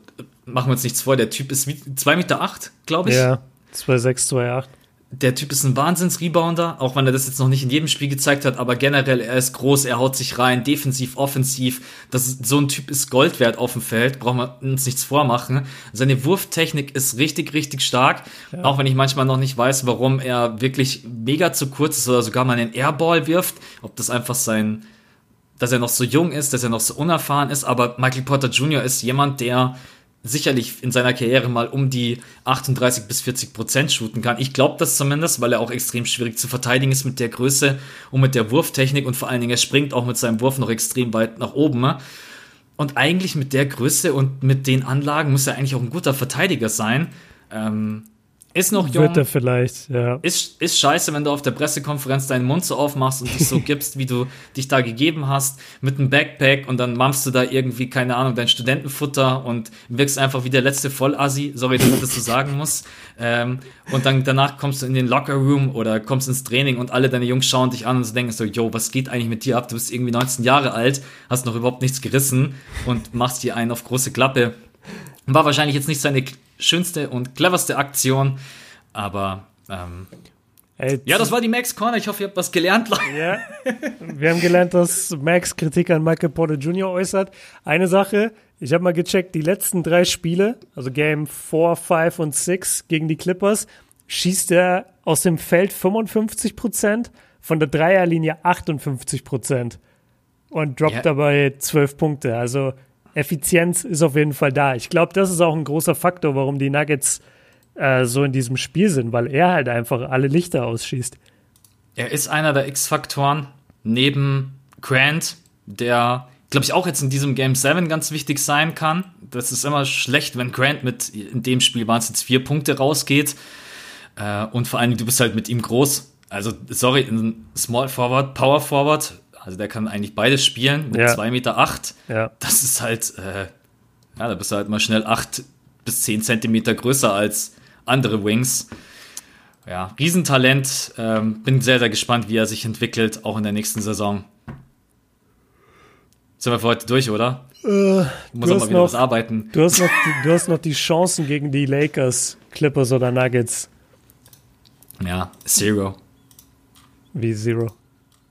Speaker 1: machen wir uns nichts vor, der Typ ist 2,8 Meter, glaube ich.
Speaker 2: Ja, 2,6, 2,8
Speaker 1: der Typ ist ein Wahnsinns-Rebounder, auch wenn er das jetzt noch nicht in jedem Spiel gezeigt hat, aber generell, er ist groß, er haut sich rein, defensiv, offensiv. Das ist, so ein Typ ist Gold wert auf dem Feld, brauchen wir uns nichts vormachen. Seine Wurftechnik ist richtig, richtig stark, ja. auch wenn ich manchmal noch nicht weiß, warum er wirklich mega zu kurz ist oder sogar mal einen Airball wirft, ob das einfach sein, dass er noch so jung ist, dass er noch so unerfahren ist, aber Michael Porter Jr. ist jemand, der sicherlich in seiner Karriere mal um die 38 bis 40 Prozent shooten kann. Ich glaube das zumindest, weil er auch extrem schwierig zu verteidigen ist mit der Größe und mit der Wurftechnik und vor allen Dingen er springt auch mit seinem Wurf noch extrem weit nach oben. Und eigentlich mit der Größe und mit den Anlagen muss er eigentlich auch ein guter Verteidiger sein. Ähm, ist noch jung.
Speaker 2: Wird er vielleicht, ja.
Speaker 1: Ist, ist scheiße, wenn du auf der Pressekonferenz deinen Mund so aufmachst und dich so gibst, wie du dich da gegeben hast, mit einem Backpack und dann mampfst du da irgendwie, keine Ahnung, dein Studentenfutter und wirkst einfach wie der letzte Vollassi. Sorry, dass ich das so sagen muss. Ähm, und dann danach kommst du in den Lockerroom oder kommst ins Training und alle deine Jungs schauen dich an und denken so, yo, was geht eigentlich mit dir ab? Du bist irgendwie 19 Jahre alt, hast noch überhaupt nichts gerissen und machst dir einen auf große Klappe. War wahrscheinlich jetzt nicht seine schönste und cleverste Aktion, aber ähm, Ey, ja, das war die Max Corner. Ich hoffe, ihr habt was gelernt.
Speaker 2: Ja, wir haben gelernt, dass Max Kritik an Michael Porter Jr. äußert. Eine Sache, ich habe mal gecheckt, die letzten drei Spiele, also Game 4, 5 und 6 gegen die Clippers, schießt er aus dem Feld 55 Prozent, von der Dreierlinie 58 Prozent und droppt ja. dabei 12 Punkte. Also Effizienz ist auf jeden Fall da. Ich glaube, das ist auch ein großer Faktor, warum die Nuggets äh, so in diesem Spiel sind, weil er halt einfach alle Lichter ausschießt.
Speaker 1: Er ist einer der X-Faktoren neben Grant, der, glaube ich, auch jetzt in diesem Game 7 ganz wichtig sein kann. Das ist immer schlecht, wenn Grant mit, in dem Spiel waren es jetzt vier Punkte rausgeht. Äh, und vor allem, du bist halt mit ihm groß. Also, sorry, ein Small Forward, Power Forward also der kann eigentlich beides spielen mit 2,8 ja. Meter. Acht. Ja. Das ist halt, äh, ja, da bist du halt mal schnell 8 bis 10 Zentimeter größer als andere Wings. Ja, Riesentalent. Ähm, bin sehr, sehr gespannt, wie er sich entwickelt, auch in der nächsten Saison. Sind wir für heute durch, oder?
Speaker 2: Äh, Muss auch mal wieder noch, was arbeiten. Du hast, noch, du hast noch die Chancen gegen die Lakers, Clippers oder Nuggets.
Speaker 1: Ja, Zero.
Speaker 2: Wie Zero?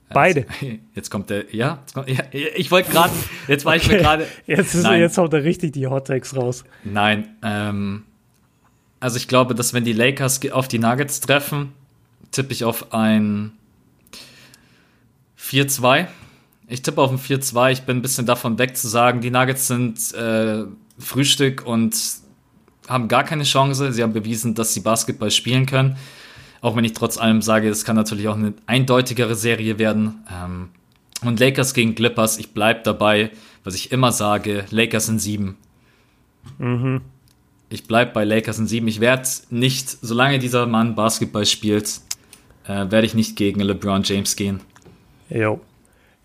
Speaker 2: Beide.
Speaker 1: Jetzt kommt der, ja, kommt, ja ich wollte gerade, jetzt war okay. ich mir gerade.
Speaker 2: Jetzt, jetzt haut er richtig die Hot Takes raus.
Speaker 1: Nein, ähm, also ich glaube, dass wenn die Lakers auf die Nuggets treffen, tippe ich auf ein 4-2. Ich tippe auf ein 4-2. Ich bin ein bisschen davon weg zu sagen, die Nuggets sind äh, Frühstück und haben gar keine Chance. Sie haben bewiesen, dass sie Basketball spielen können. Auch wenn ich trotz allem sage, es kann natürlich auch eine eindeutigere Serie werden. Ähm, und Lakers gegen Clippers, ich bleibe dabei, was ich immer sage, Lakers in sieben. Mhm. Ich bleibe bei Lakers in sieben. Ich werde nicht, solange dieser Mann Basketball spielt, äh, werde ich nicht gegen LeBron James gehen.
Speaker 2: Jo.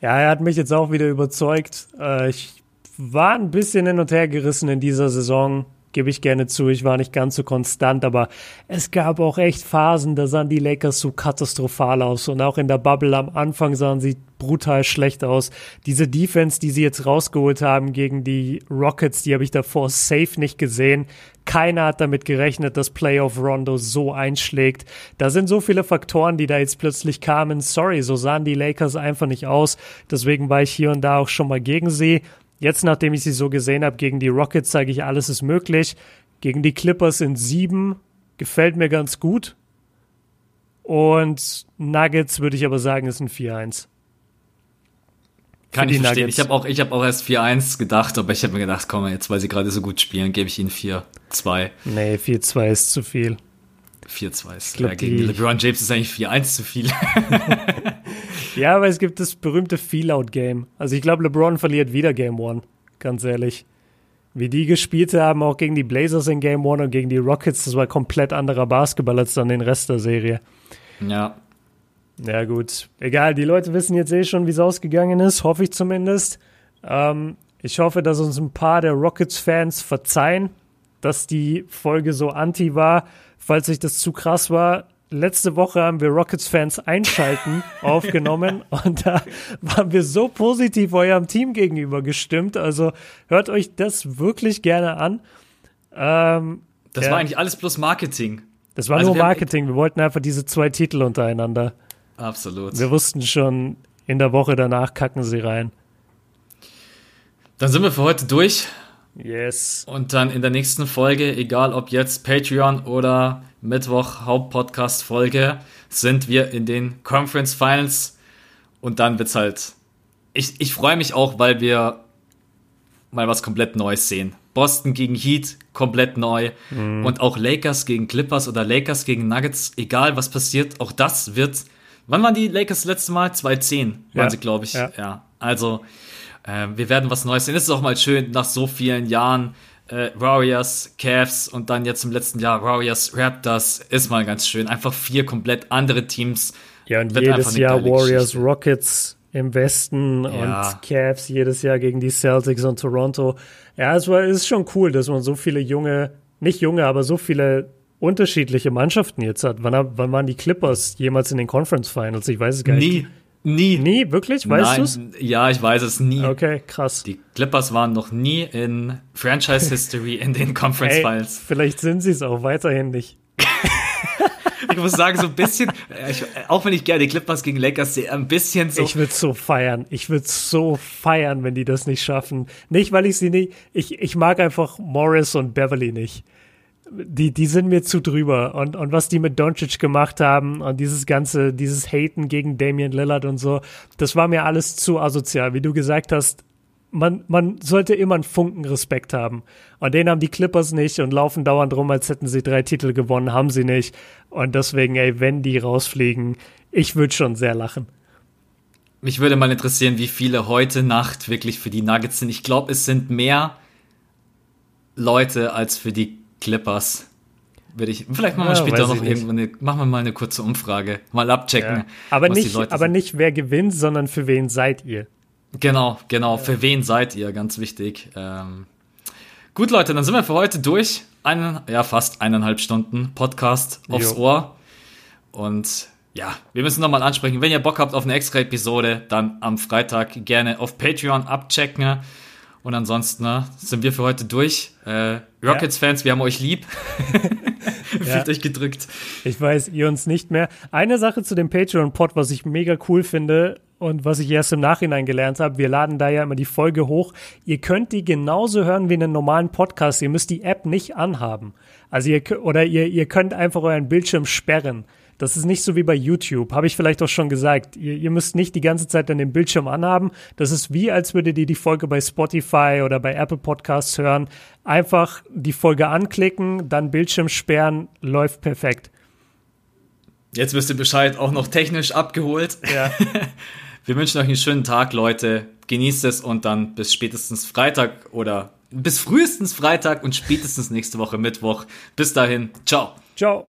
Speaker 2: Ja, er hat mich jetzt auch wieder überzeugt. Äh, ich war ein bisschen hin und her gerissen in dieser Saison gebe ich gerne zu. Ich war nicht ganz so konstant, aber es gab auch echt Phasen, da sahen die Lakers so katastrophal aus. Und auch in der Bubble am Anfang sahen sie brutal schlecht aus. Diese Defense, die sie jetzt rausgeholt haben gegen die Rockets, die habe ich davor safe nicht gesehen. Keiner hat damit gerechnet, dass Playoff Rondo so einschlägt. Da sind so viele Faktoren, die da jetzt plötzlich kamen. Sorry, so sahen die Lakers einfach nicht aus. Deswegen war ich hier und da auch schon mal gegen sie. Jetzt, nachdem ich sie so gesehen habe, gegen die Rockets zeige ich, alles ist möglich. Gegen die Clippers sind sieben, gefällt mir ganz gut. Und Nuggets würde ich aber sagen, ist ein 4-1.
Speaker 1: Kann ich verstehen. Nuggets. Ich habe auch, hab auch erst 4-1 gedacht, aber ich habe mir gedacht, komm, jetzt, weil sie gerade so gut spielen, gebe ich ihnen 4-2.
Speaker 2: Nee, 4-2 ist zu viel.
Speaker 1: 4-2 ist glaub, ja, gegen die LeBron James ist eigentlich 4-1 zu viel.
Speaker 2: ja, aber es gibt das berühmte Feel-Out-Game. Also ich glaube, LeBron verliert wieder Game One, ganz ehrlich. Wie die gespielt haben, auch gegen die Blazers in Game One und gegen die Rockets, das war komplett anderer Basketball als dann den Rest der Serie.
Speaker 1: Ja.
Speaker 2: Ja, gut. Egal, die Leute wissen jetzt eh schon, wie es ausgegangen ist, hoffe ich zumindest. Ähm, ich hoffe, dass uns ein paar der Rockets-Fans verzeihen, dass die Folge so anti war falls euch das zu krass war, letzte Woche haben wir Rockets-Fans einschalten aufgenommen und da waren wir so positiv eurem Team gegenüber gestimmt. Also hört euch das wirklich gerne an. Ähm,
Speaker 1: das ja. war eigentlich alles plus Marketing.
Speaker 2: Das war also nur wir Marketing. Wir wollten einfach diese zwei Titel untereinander.
Speaker 1: Absolut.
Speaker 2: Wir wussten schon, in der Woche danach kacken sie rein.
Speaker 1: Dann sind wir für heute durch.
Speaker 2: Yes.
Speaker 1: Und dann in der nächsten Folge, egal ob jetzt Patreon oder Mittwoch Hauptpodcast-Folge, sind wir in den Conference Finals. Und dann wird's halt. Ich, ich freue mich auch, weil wir mal was komplett Neues sehen. Boston gegen Heat, komplett neu. Mhm. Und auch Lakers gegen Clippers oder Lakers gegen Nuggets, egal was passiert, auch das wird. Wann waren die Lakers das letzte Mal? 2010 waren ja. sie, glaube ich. Ja. ja. Also, äh, wir werden was Neues sehen. Es ist auch mal schön, nach so vielen Jahren äh, Warriors, Cavs und dann jetzt im letzten Jahr Warriors, Raptors, ist mal ganz schön. Einfach vier komplett andere Teams.
Speaker 2: Ja, und jedes Jahr Warriors, Geschichte. Rockets im Westen ja. und Cavs jedes Jahr gegen die Celtics und Toronto. Ja, es war, es ist schon cool, dass man so viele junge, nicht junge, aber so viele unterschiedliche Mannschaften jetzt hat. Wann, wann waren die Clippers jemals in den Conference Finals? Ich weiß es gar
Speaker 1: Nie.
Speaker 2: nicht. Nie. Nie, wirklich? Weißt du es?
Speaker 1: Ja, ich weiß es nie.
Speaker 2: Okay, krass.
Speaker 1: Die Clippers waren noch nie in Franchise History in den Conference hey, Finals.
Speaker 2: Vielleicht sind sie es auch weiterhin nicht.
Speaker 1: ich muss sagen, so ein bisschen, ich, auch wenn ich gerne die Clippers gegen Lakers sehe, ein bisschen so.
Speaker 2: Ich würde so feiern. Ich würde so feiern, wenn die das nicht schaffen. Nicht, weil ich sie nicht, ich, ich mag einfach Morris und Beverly nicht die, die sind mir zu drüber. Und, und was die mit Doncic gemacht haben und dieses ganze, dieses Haten gegen Damian Lillard und so, das war mir alles zu asozial. Wie du gesagt hast, man, man sollte immer einen Funken Respekt haben. Und den haben die Clippers nicht und laufen dauernd rum, als hätten sie drei Titel gewonnen, haben sie nicht. Und deswegen, ey, wenn die rausfliegen, ich würde schon sehr lachen.
Speaker 1: Mich würde mal interessieren, wie viele heute Nacht wirklich für die Nuggets sind. Ich glaube, es sind mehr Leute als für die Clippers. Ich, vielleicht machen wir ja, später noch irgendwann eine, machen wir mal eine kurze Umfrage. Mal abchecken. Ja.
Speaker 2: Aber, nicht, aber nicht, wer gewinnt, sondern für wen seid ihr?
Speaker 1: Genau, genau. Ja. Für wen seid ihr? Ganz wichtig. Ähm, gut, Leute, dann sind wir für heute durch. Einen, ja, fast eineinhalb Stunden Podcast aufs jo. Ohr. Und ja, wir müssen nochmal ansprechen. Wenn ihr Bock habt auf eine extra Episode, dann am Freitag gerne auf Patreon abchecken. Und ansonsten ne, sind wir für heute durch. Äh, Rockets-Fans, wir haben euch lieb. Fühlt ja. euch gedrückt.
Speaker 2: Ich weiß, ihr uns nicht mehr. Eine Sache zu dem Patreon-Pod, was ich mega cool finde und was ich erst im Nachhinein gelernt habe, wir laden da ja immer die Folge hoch. Ihr könnt die genauso hören wie einen normalen Podcast. Ihr müsst die App nicht anhaben. Also ihr, oder ihr, ihr könnt einfach euren Bildschirm sperren. Das ist nicht so wie bei YouTube, habe ich vielleicht auch schon gesagt. Ihr, ihr, müsst nicht die ganze Zeit dann den Bildschirm anhaben. Das ist wie, als würdet ihr die Folge bei Spotify oder bei Apple Podcasts hören. Einfach die Folge anklicken, dann Bildschirm sperren, läuft perfekt.
Speaker 1: Jetzt wisst ihr Bescheid, auch noch technisch abgeholt. Ja. Wir wünschen euch einen schönen Tag, Leute. Genießt es und dann bis spätestens Freitag oder bis frühestens Freitag und spätestens nächste Woche Mittwoch. Bis dahin, ciao.
Speaker 2: Ciao.